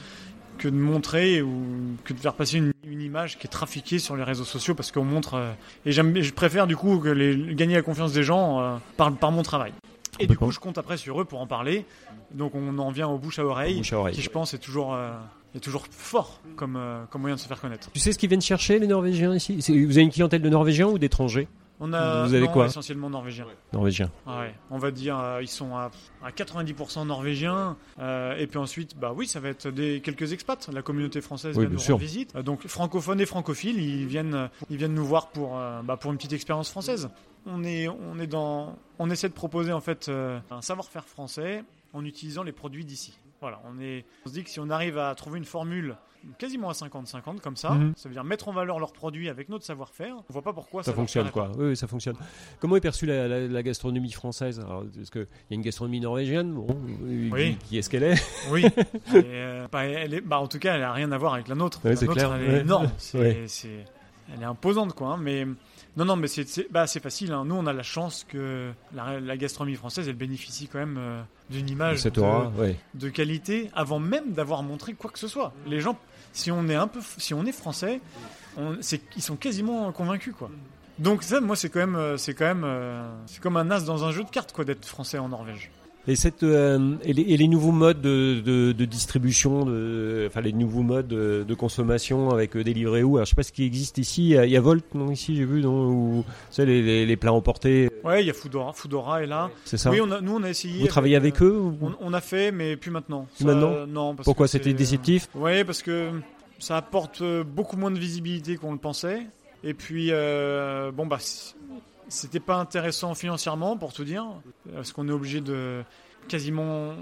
que de montrer ou que de faire passer une, image qui est trafiquée sur les réseaux sociaux parce qu'on montre. Euh, et je préfère du coup que les, gagner la confiance des gens par mon travail. Et du coup, je compte après sur eux pour en parler. Donc on en vient au bouche à oreille, Bouche à oreille. qui je pense est toujours, euh, est toujours fort comme, euh, comme moyen de se faire connaître. Tu sais ce qu'ils viennent chercher les Norvégiens ici? Vous avez une clientèle de Norvégiens ou d'étrangers? On a Vous avez non, quoi essentiellement norvégiens. Norvégiens. Ah ouais, on va dire euh, ils sont à, à 90% norvégiens euh, et puis ensuite bah oui ça va être des quelques expats. La communauté française Oui, vient nous rendre visite Euh, donc francophones et francophiles ils viennent euh, ils viennent nous voir pour euh, bah, pour une petite expérience française. On est on est dans on essaie de proposer en fait euh, un savoir-faire français en utilisant les produits d'ici voilà on est on se dit que si on arrive à trouver une formule quasiment à 50-50 comme ça Mhm. ça veut dire mettre en valeur leurs produits avec notre savoir-faire on voit pas pourquoi Ça fonctionne quoi. Oui, oui, ça fonctionne. Comment est perçue la, la- la gastronomie française? Alors, Parce qu'il y a une gastronomie norvégienne, bon, euh, Oui. qui, qui est-ce qu'elle est? Oui. <laughs> Et, euh, bah, elle est, bah, en tout cas, elle a rien à voir avec la nôtre. Ouais, la c'est nôtre, clair, elle est ouais. énorme. <laughs> Ouais. elle est imposante, quoi. hein, Mais non, non, mais c'est, bah, facile. hein. Nous, on a la chance que la, la gastronomie française, elle bénéficie quand même euh, d'une image Cette de, aura, ouais. de qualité avant même d'avoir montré quoi que ce soit. Les gens, si on est un peu, si on est français, on, ils sont quasiment convaincus, quoi. Donc ça, moi, c'est quand même, euh, c'est quand même, euh, c'est comme un as dans un jeu de cartes, quoi, d'être français en Norvège. Et, cette, euh, et, les, et les nouveaux modes de, de, de distribution, de, enfin les nouveaux modes de, consommation avec euh, Deliveroo. Alors je sais pas ce qui existe ici. Il y a- Volt, non ici j'ai vu, non Ou tu sais, les, les, les plats emportés, Ouais, il y a Foodora, Foodora est là. c'est ça Oui, on a, nous on a essayé. Vous travaillez avec eux ou- on, on a fait, mais plus maintenant. Maintenant? Non. Parce Pourquoi c'était déceptif? Oui, parce que ça apporte euh, beaucoup moins de visibilité qu'on le pensait. Et puis, euh, bon, bah, c'était pas intéressant financièrement, pour tout dire, parce qu'on est obligé de quasiment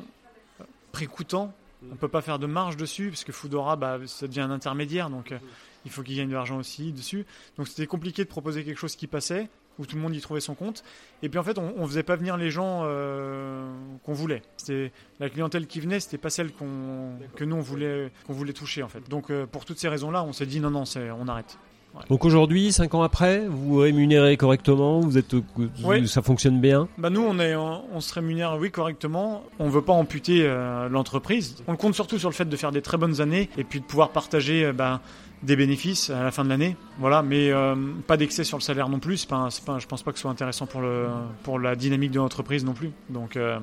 prix coûtant. On peut pas faire de marge dessus, parce que Foodora, bah, ça devient un intermédiaire, donc euh, il faut qu'il gagne de l'argent aussi dessus. Donc c'était compliqué de proposer quelque chose qui passait, où tout le monde y trouvait son compte. Et puis en fait, on, on faisait pas venir les gens euh, qu'on voulait. C'était la clientèle qui venait, c'était pas celle qu'on que nous on voulait qu'on voulait toucher en fait. Donc euh, pour toutes ces raisons-là, on s'est dit non non, on arrête. Donc aujourd'hui, cinq ans après, vous vous rémunérez correctement, vous êtes, Oui. ça fonctionne bien? Bah nous on est on, on se rémunère oui correctement. On veut pas amputer euh, l'entreprise. On compte surtout sur le fait de faire des très bonnes années et puis de pouvoir partager euh, bah, des bénéfices à la fin de l'année. Voilà, mais euh, pas d'excès sur le salaire non plus. C'est pas, pas, je pense pas que ce soit intéressant pour le pour la dynamique de l'entreprise non plus. Donc euh,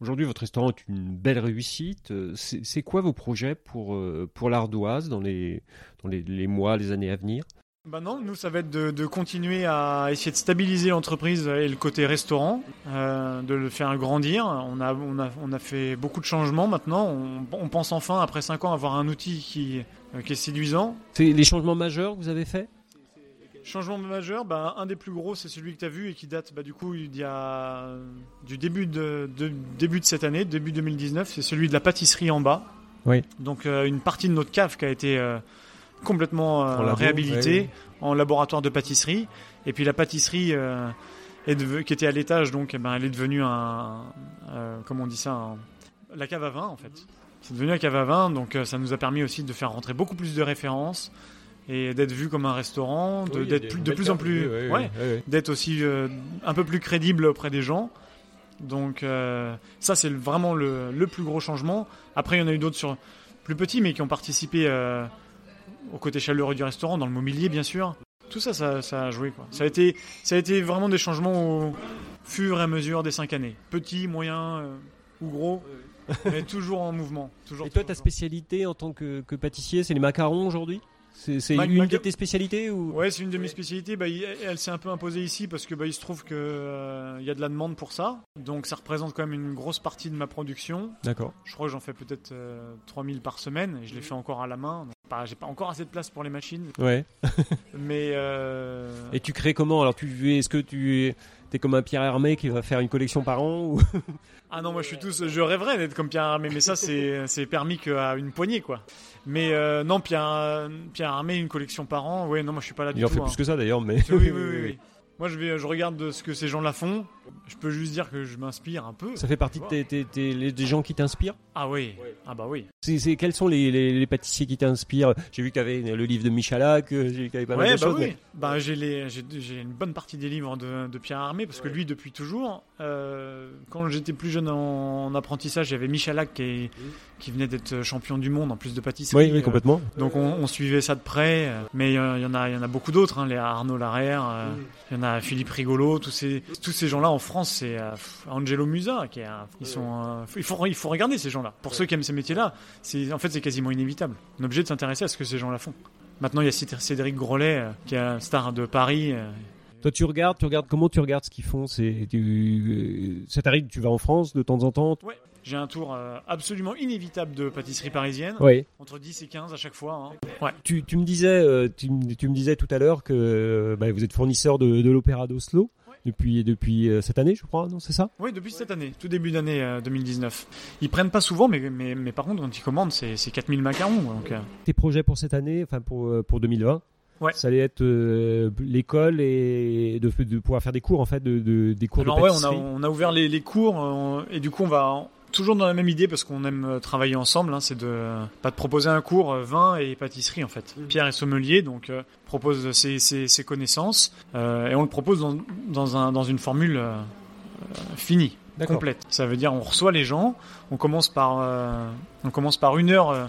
Aujourd'hui, votre restaurant est une belle réussite. C'est quoi vos projets pour, pour l'ardoise dans, les, dans les, les mois, les années à venir? Bah non, nous ça va être de, de continuer à essayer de stabiliser l'entreprise et le côté restaurant, euh, de le faire grandir. On a, on, a, on a fait beaucoup de changements maintenant. On, on pense enfin, après 5 ans, avoir un outil qui, euh, qui est séduisant. C'est les changements majeurs que vous avez faits? Changement majeur, bah, un des plus gros, c'est celui que tu as vu et qui date bah, du coup il y a, du début de, de- début de cette année, début 2019. C'est celui de la pâtisserie en bas. Oui. Donc euh, une partie de notre cave qui a été euh, complètement euh, labo, ouais, en laboratoire de pâtisserie. Et puis la pâtisserie euh, est qui était à l'étage, donc eh ben, elle est devenue un, euh, comment on dit ça, un- la cave à vin en fait. C'est devenu la cave à vin, donc euh, ça nous a permis aussi de faire rentrer beaucoup plus de références et d'être vu comme un restaurant, de- Oui, d'être plus- de plus en plus, ouais, d'être aussi un peu plus crédible auprès des gens. Donc euh, ça c'est vraiment le, le plus gros changement. Après il y en a eu d'autres sur plus petits mais qui ont participé euh, au côté chaleureux du restaurant, dans le mobilier bien sûr. Tout ça, ça, ça a joué quoi. Ça a été, ça a été vraiment des changements au fur et à mesure des cinq années. Petits, moyens euh, ou gros, mais toujours en mouvement. Toujours. Et toi, ta spécialité en tant que, que pâtissier, c'est les macarons aujourd'hui? C'est Mac- une maca- de tes spécialités ou? Ouais, c'est une de mes spécialités. Bah, il- elle s'est un peu imposée ici parce que bah, il se trouve que euh, il y a de la demande pour ça. Donc ça représente quand même une grosse partie de ma production. D'accord. Je crois que j'en fais peut-être euh, 3000 par semaine et je les fais encore à la main. Donc, pas- j'ai pas encore assez de place pour les machines, Ouais. <laughs> mais euh, Et tu crées comment? Alors, tu est-ce que tu es t'es comme un Pierre Hermé qui va faire une collection par an ou... <laughs> ah non, moi je suis tous, je rêverais d'être comme Pierre Armé, mais ça c'est permis qu'à une poignée quoi. Mais euh, non, Pierre Pierre Armé une collection par an. Ouais, non, moi je suis pas là du Il en tout. fait hein. plus que ça d'ailleurs, mais. Oui, oui, <laughs> oui, oui. Moi, je, vais, je regarde de ce que ces gens-là font. Je peux juste dire que je m'inspire un peu. Ça fait partie de tes, tes- tes- les- des gens qui t'inspirent? Ah oui, ah bah oui. c'est, Quels sont les, les- les pâtissiers qui t'inspirent? J'ai vu qu'il y avait le livre de Michalak, j'ai vu qu'il y avait pas mal de bah choses. oui. mais- Bah, j'ai, les, j'ai, j'ai une bonne partie des livres de, de Pierre Armé, parce que lui, depuis toujours, euh, quand j'étais plus jeune en, en apprentissage, avait Michalak qui, qui venait d'être champion du monde en plus de pâtisserie. Oui, oui, Euh, complètement. Donc on, on suivait ça de près, euh, mais il y en a, il y en a beaucoup d'autres. Hein, les Arnaud Larrière, euh, il y en a Philippe Rigolo, tous ces, tous ces gens-là en France, c'est euh, Angelo Musa, qui est, un- ils sont, euh, il faut, il faut regarder ces gens-là. Pour ceux qui aiment ces métiers-là, c'est, en fait, c'est quasiment inévitable. On est obligé de s'intéresser à ce que ces gens-là font. Maintenant, il y a Céd- Cédric Grolet, euh, qui est un star de Paris. Toi, tu regardes, tu regardes comment tu regardes ce qu'ils font? C'est, ça t'arrive, tu vas en France de temps en temps? Ouais, j'ai un tour euh, absolument inévitable de pâtisserie parisienne, Oui. entre 10 et 15 à chaque fois. hein. Ouais. Tu, tu me disais, tu, tu me disais tout à l'heure que bah, vous êtes fournisseur de, de l'opéra d'Oslo. Depuis depuis euh, cette année, je crois. Non, c'est ça? Oui, depuis cette année, tout début d'année euh, 2019. Ils prennent pas souvent, mais, mais, mais par contre, quand ils commandent, c'est, c'est 4000 macarons. Donc, euh, Tes projets pour cette année, enfin pour euh, pour 2020. Ouais. Ça allait être euh, l'école et de, de pouvoir faire des cours en fait, de, de- des cours Alors de ouais, on a, on a ouvert les, les cours euh, et du coup on va toujours dans la même idée parce qu'on aime euh, travailler ensemble, hein, c'est de pas de proposer un cours euh, vin et pâtisserie en fait. Pierre est sommelier donc euh, propose ses, ses, ses connaissances euh, et on le propose dans, dans, un, dans une formule euh, finie, complète. Ça veut dire on reçoit les gens, on commence par on commence par une heure.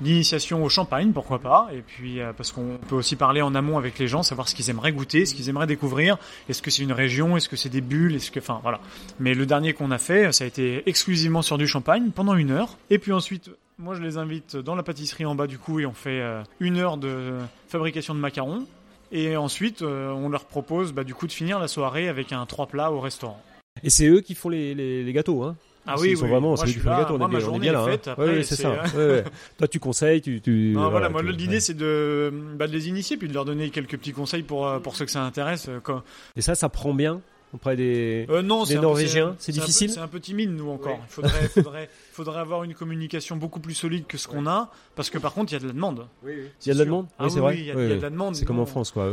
D'initiation au champagne, pourquoi pas, et puis euh, parce qu'on peut aussi parler en amont avec les gens, savoir ce qu'ils aimeraient goûter, ce qu'ils aimeraient découvrir, est-ce que c'est une région, est-ce que c'est des bulles, est-ce que, enfin voilà. Mais le dernier qu'on a fait, ça a été exclusivement sur du champagne pendant une heure, et puis ensuite, moi je les invite dans la pâtisserie en bas du coup et on fait euh, une heure de fabrication de macarons, et ensuite euh, on leur propose bah, du coup de finir la soirée avec un trois plats au restaurant. Et c'est eux qui font les, les, les gâteaux, hein Ah Ils oui, sont oui, vraiment, moi, c'est là, gâteaux, on on est bien là. hein. faite, Ouais, après, ouais, c'est ça. Ouais, ouais. Toi, tu conseilles, tu. tu Non, voilà, voilà, moi, tu- l'idée, c'est de, bah, de les initier, puis de leur donner quelques petits conseils pour, euh, pour ceux que ça intéresse. euh, quand- Et ça, ça prend bien auprès des. Euh, non, Norvégiens, c'est difficile? C'est un peu timide, nous, encore. Ouais. Il faudrait, <laughs> faudrait, faudrait avoir une communication beaucoup plus solide que ce qu'on a, parce que par contre, il y a de la demande. Il y a de la demande? Ah Oui, c'est oui, vrai. oui, il y, a- de la demande. C'est comme en France, quoi.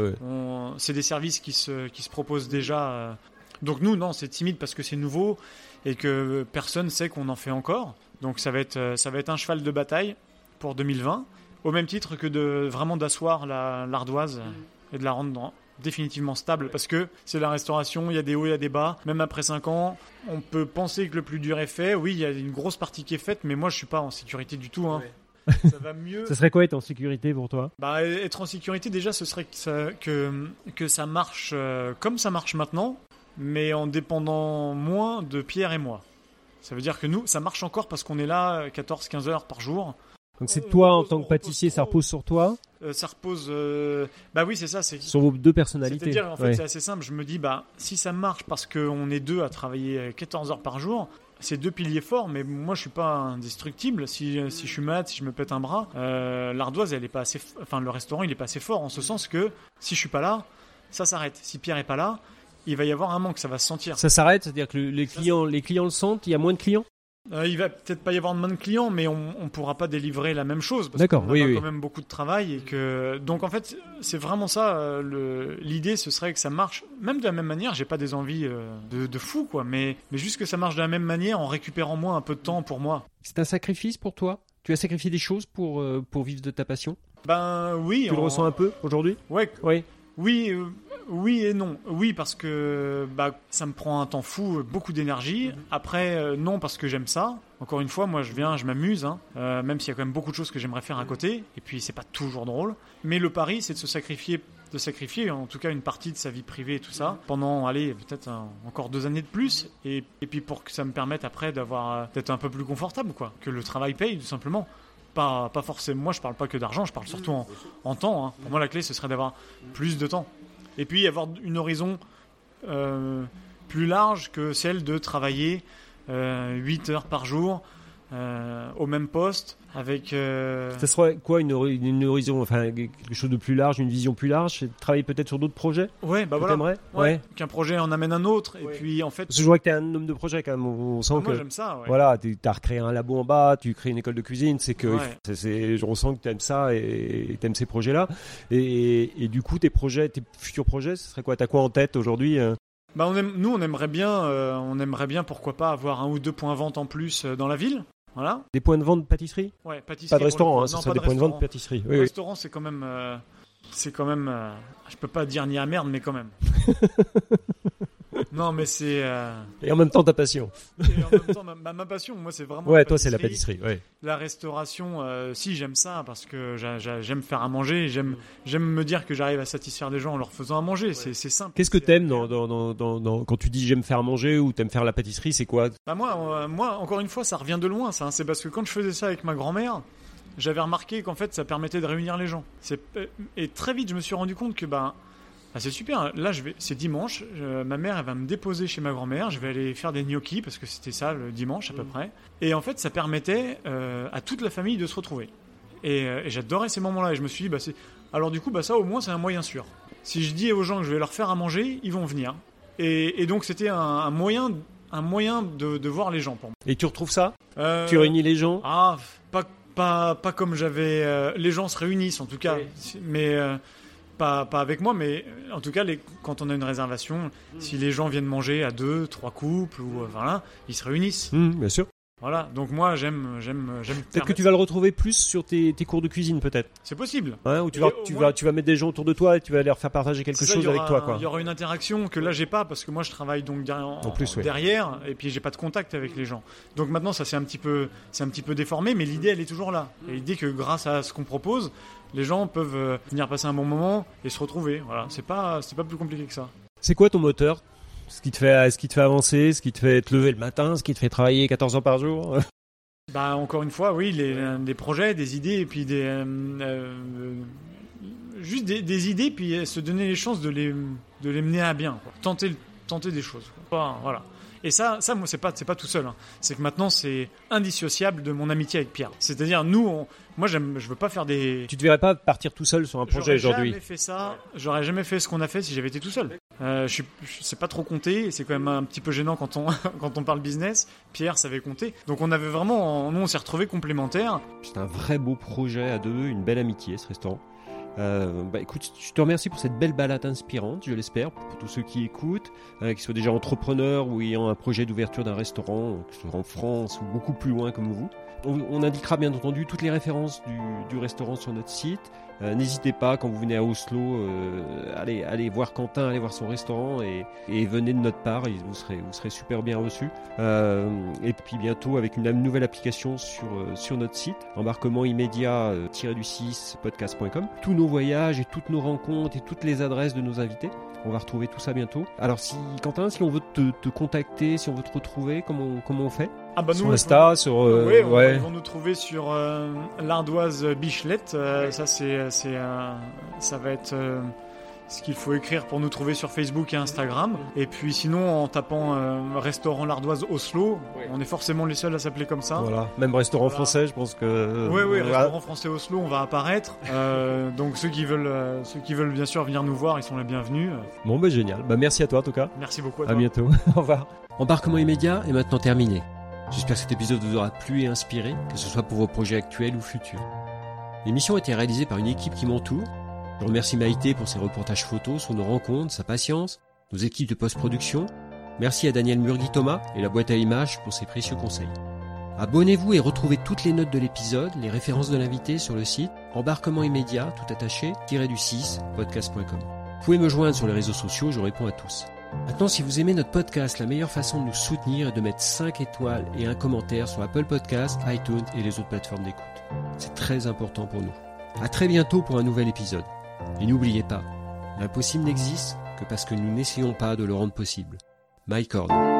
C'est des services qui se, qui se proposent déjà. Donc nous, non, c'est timide parce que c'est nouveau et que personne sait qu'on en fait encore. Donc ça va être, euh, ça va être un cheval de bataille pour 2020, au même titre que de vraiment d'asseoir la- l'ardoise et de la rendre dans- définitivement stable parce que c'est la restauration, il y a des hauts, il y a des bas. Même après 5 ans, on peut penser que le plus dur est fait. Oui, il y a une grosse partie qui est faite, mais moi je suis pas en sécurité du tout. hein. <laughs> Ça va mieux. Ça serait quoi être en sécurité pour toi? Bah, être en sécurité, déjà, ce serait que ça, que, que ça marche euh, comme ça marche maintenant, mais en dépendant moins de Pierre et moi. Ça veut dire que nous, ça marche encore parce qu'on est là 14-15 heures par jour. Donc c'est toi en tant que pâtissier, repose ça repose sur toi, Euh, ça repose. euh, Bah oui, c'est ça. C'est sur vos deux personnalités. C'est-à-dire, en fait, Ouais. c'est assez simple. Je me dis, bah, si ça marche parce qu'on est deux à travailler 14 heures par jour, c'est deux piliers forts, mais moi, je suis pas indestructible. Si, si je suis malade, si je me pète un bras, euh, l'ardoise, elle est pas assez. Enfin, le restaurant, il est pas assez fort en ce sens que si je suis pas là, ça s'arrête. Si Pierre est pas là, il va y avoir un manque, ça va se sentir. Ça s'arrête, c'est-à-dire que le- les clients, les clients le sentent, il y a moins de clients Euh, il va peut-être pas y avoir de moins de clients, mais on, on pourra pas délivrer la même chose parce D'accord, qu'on oui, a oui. quand même beaucoup de travail et que donc en fait c'est vraiment ça. euh, L'idée ce serait que ça marche même de la même manière. J'ai pas des envies euh, de, de fou quoi, mais mais juste que ça marche de la même manière en récupérant moi un peu de temps pour moi. C'est un sacrifice pour toi? Tu as sacrifié des choses pour, euh, pour vivre de ta passion? Ben oui. Tu le en- ressens un peu aujourd'hui? Ouais, Oui. Oui, oui et non. Oui parce que bah, ça me prend un temps fou, beaucoup d'énergie. Après, euh, non parce que j'aime ça. Encore une fois, moi je viens, je m'amuse, hein, euh, même s'il y a quand même beaucoup de choses que j'aimerais faire à côté. Et puis c'est pas toujours drôle. Mais le pari, c'est de se sacrifier, de sacrifier en tout cas une partie de sa vie privée et tout ça pendant, allez, peut-être encore deux années de plus. Et, et puis pour que ça me permette après d'avoir, euh, d'être un peu plus confortable, quoi, que le travail paye tout simplement. Pas, pas forcément. Moi, je parle pas que d'argent, je parle surtout en, en temps. hein. Pour moi, la clé, ce serait d'avoir plus de temps. Et puis avoir une horizon euh, plus large que celle de travailler euh, 8 heures par jour euh, au même poste avec euh, Ça serait quoi une, une horizon, enfin quelque chose de plus large, une vision plus large c'est de Travailler peut-être sur d'autres projets ouais bah voilà t'aimerais ouais, qu'un projet en amène un autre et Ouais. puis en fait Parce que je vois que t'es un homme de projet quand même, on on sent moi que... j'aime ça ouais. Voilà, tu as recréé un labo en bas, tu crées une école de cuisine, c'est que Ouais. c'est- c'est- je ressens que tu aimes ça et tu aimes ces projets-là. Et, et du coup, tes projets, tes futurs projets, ce serait quoi? T'as quoi en tête aujourd'hui euh? Bah, on aime, nous on aimerait bien euh, on aimerait bien pourquoi pas avoir un ou deux points vente en plus euh, dans la ville voilà Des points de vente de pâtisserie ouais pâtisserie Pas de restaurant, hein, ce Non, serait pas des points de vente de pâtisserie. Oui. restaurant c'est quand même euh, c'est quand même euh, je peux pas dire ni à merde mais quand même <laughs> Non, mais c'est. euh, Et en même temps, ta passion. et en même temps, ma, ma- ma passion, moi, c'est vraiment. Ouais, toi, c'est la pâtisserie. Ouais. La restauration, euh, si j'aime ça parce que j'a- j'a- j'aime faire à manger, j'aime j'aime me dire que j'arrive à satisfaire des gens en leur faisant à manger. C'est c'est simple. Qu'est-ce que t'aimes dans, agréable. dans, dans, dans, dans- quand tu dis j'aime faire manger ou t'aimes faire la pâtisserie, c'est quoi? Bah moi, euh, moi, encore une fois, ça revient de loin. Ça, hein. c'est parce que quand je faisais ça avec ma grand-mère, j'avais remarqué qu'en fait, ça permettait de réunir les gens. C'est et très vite, je me suis rendu compte que bah, bah, c'est super. Là, je vais, c'est dimanche. je- ma mère, elle va me déposer chez ma grand-mère. Je vais aller faire des gnocchis parce que c'était ça le dimanche à peu près. Et en fait, ça permettait euh, à toute la famille de se retrouver. Et, euh, et j'adorais ces moments-là. Et je me suis dit, bah, c'est... alors du coup, bah, ça au moins, c'est un moyen sûr. Si je dis aux gens que je vais leur faire à manger, ils vont venir. Et, et donc, c'était un, un moyen, un moyen de, de voir les gens pour moi. Et tu retrouves ça? Euh, Tu réunis les gens? Ah, pas, pas, pas comme j'avais. euh, les gens se réunissent en tout cas, Oui. mais euh, pas, pas avec moi, mais euh, en tout cas, les, quand on a une réservation, si les gens viennent manger à deux, trois couples ou euh, voilà, ils se réunissent. Hum, Bien sûr. Voilà, donc moi j'aime, j'aime, j'aime. Peut-être que tu vas le retrouver plus sur tes, tes cours de cuisine, peut-être. C'est possible. Hein, où tu vas, tu, moins- vas, tu vas mettre des gens autour de toi et tu vas leur faire partager quelque ça, chose il y avec aura- toi. Quoi. Il y aura une interaction que là j'ai pas parce que moi je travaille donc derrière, En plus, ouais. derrière et puis j'ai pas de contact avec les gens. Donc maintenant ça c'est un petit peu c'est un petit peu déformé mais l'idée elle est toujours là. Et l'idée que grâce à ce qu'on propose, les gens peuvent euh, venir passer un bon moment et se retrouver. Voilà, c'est pas c'est pas plus compliqué que ça. C'est quoi ton moteur? Ce qui, te fait, ce qui te fait avancer, ce qui te fait te lever le matin, ce qui te fait travailler 14 heures par jour? <laughs> Bah encore une fois, oui, les, des projets, des idées et puis des euh, euh, juste des, des idées puis euh, se donner les chances de les de les mener à bien, quoi. tenter tenter des choses. quoi. Voilà. Et ça, ça moi, c'est pas, c'est pas tout seul. hein. C'est que maintenant, c'est indissociable de mon amitié avec Pierre. C'est-à-dire, nous, on- moi, j'aime, je veux pas faire des. Tu te verrais pas partir tout seul sur un projet J'aurais aujourd'hui jamais fait ça. J'aurais jamais fait ce qu'on a fait si j'avais été tout seul. Euh, je suis, je sais pas trop compter. C'est quand même un petit peu gênant quand on <laughs> quand on parle business. Pierre savait compter. Donc on avait vraiment, nous, on s'est retrouvés complémentaires. C'est un vrai beau projet à deux, une belle amitié ce restaurant. Euh, bah écoute, je te remercie pour cette belle balade inspirante, je l'espère, pour tous ceux qui écoutent, euh, qui soient déjà entrepreneurs ou ayant un projet d'ouverture d'un restaurant, que ce soit en France ou beaucoup plus loin comme vous. On, indiquera bien entendu toutes les références du restaurant sur notre site. Euh, N'hésitez pas quand vous venez à Oslo, euh, allez, voir Quentin, allez voir son restaurant et, venez de notre part, vous serez, super bien reçus. Euh, et puis bientôt avec une nouvelle application sur, sur notre site, embarquement immédiat euh, du 6 podcast.com. Tous nos voyages et toutes nos rencontres et toutes les adresses de nos invités. On va retrouver tout ça bientôt. Alors si Quentin, si on veut te, te contacter, si on veut te retrouver, comment, on- comment on fait? Ah bah Sur nous, Insta, sur... euh, oui, on- ouais. ils vont nous trouver sur euh, l'ardoise Bichelette. Euh, ça, c'est, c'est, euh, ça va être euh, ce qu'il faut écrire pour nous trouver sur Facebook et Instagram. Et puis sinon, en tapant euh, restaurant l'ardoise Oslo, on est forcément les seuls à s'appeler comme ça. Voilà, même restaurant Voilà. français, je pense que... Oui, oui, voilà. restaurant français Oslo, on va apparaître. Euh, <laughs> donc ceux qui veulent, euh, ceux qui veulent bien sûr venir nous voir, ils sont les bienvenus. Euh, Bon, bah génial. Bah merci à toi en tout cas. Merci beaucoup à À toi. bientôt. <laughs> Au revoir. Embarquement immédiat est maintenant terminé. J'espère que cet épisode vous aura plu et inspiré, que ce soit pour vos projets actuels ou futurs. L'émission a été réalisée par une équipe qui m'entoure. Je remercie Maïté pour ses reportages photos sur nos rencontres, sa patience, nos équipes de post-production. Merci à Daniel Murgui-Thomas et la boîte à images pour ses précieux conseils. Abonnez-vous et retrouvez toutes les notes de l'épisode, les références de l'invité sur le site embarquement immédiat, tout attaché, du 6, podcast.com. Vous pouvez me joindre sur les réseaux sociaux, je réponds à tous. Maintenant, si vous aimez notre podcast, la meilleure façon de nous soutenir est de mettre 5 étoiles et un commentaire sur Apple Podcasts, iTunes et les autres plateformes d'écoute. C'est très important pour nous. À très bientôt pour un nouvel épisode. Et n'oubliez pas, l'impossible n'existe que parce que nous n'essayons pas de le rendre possible. Mike Cord.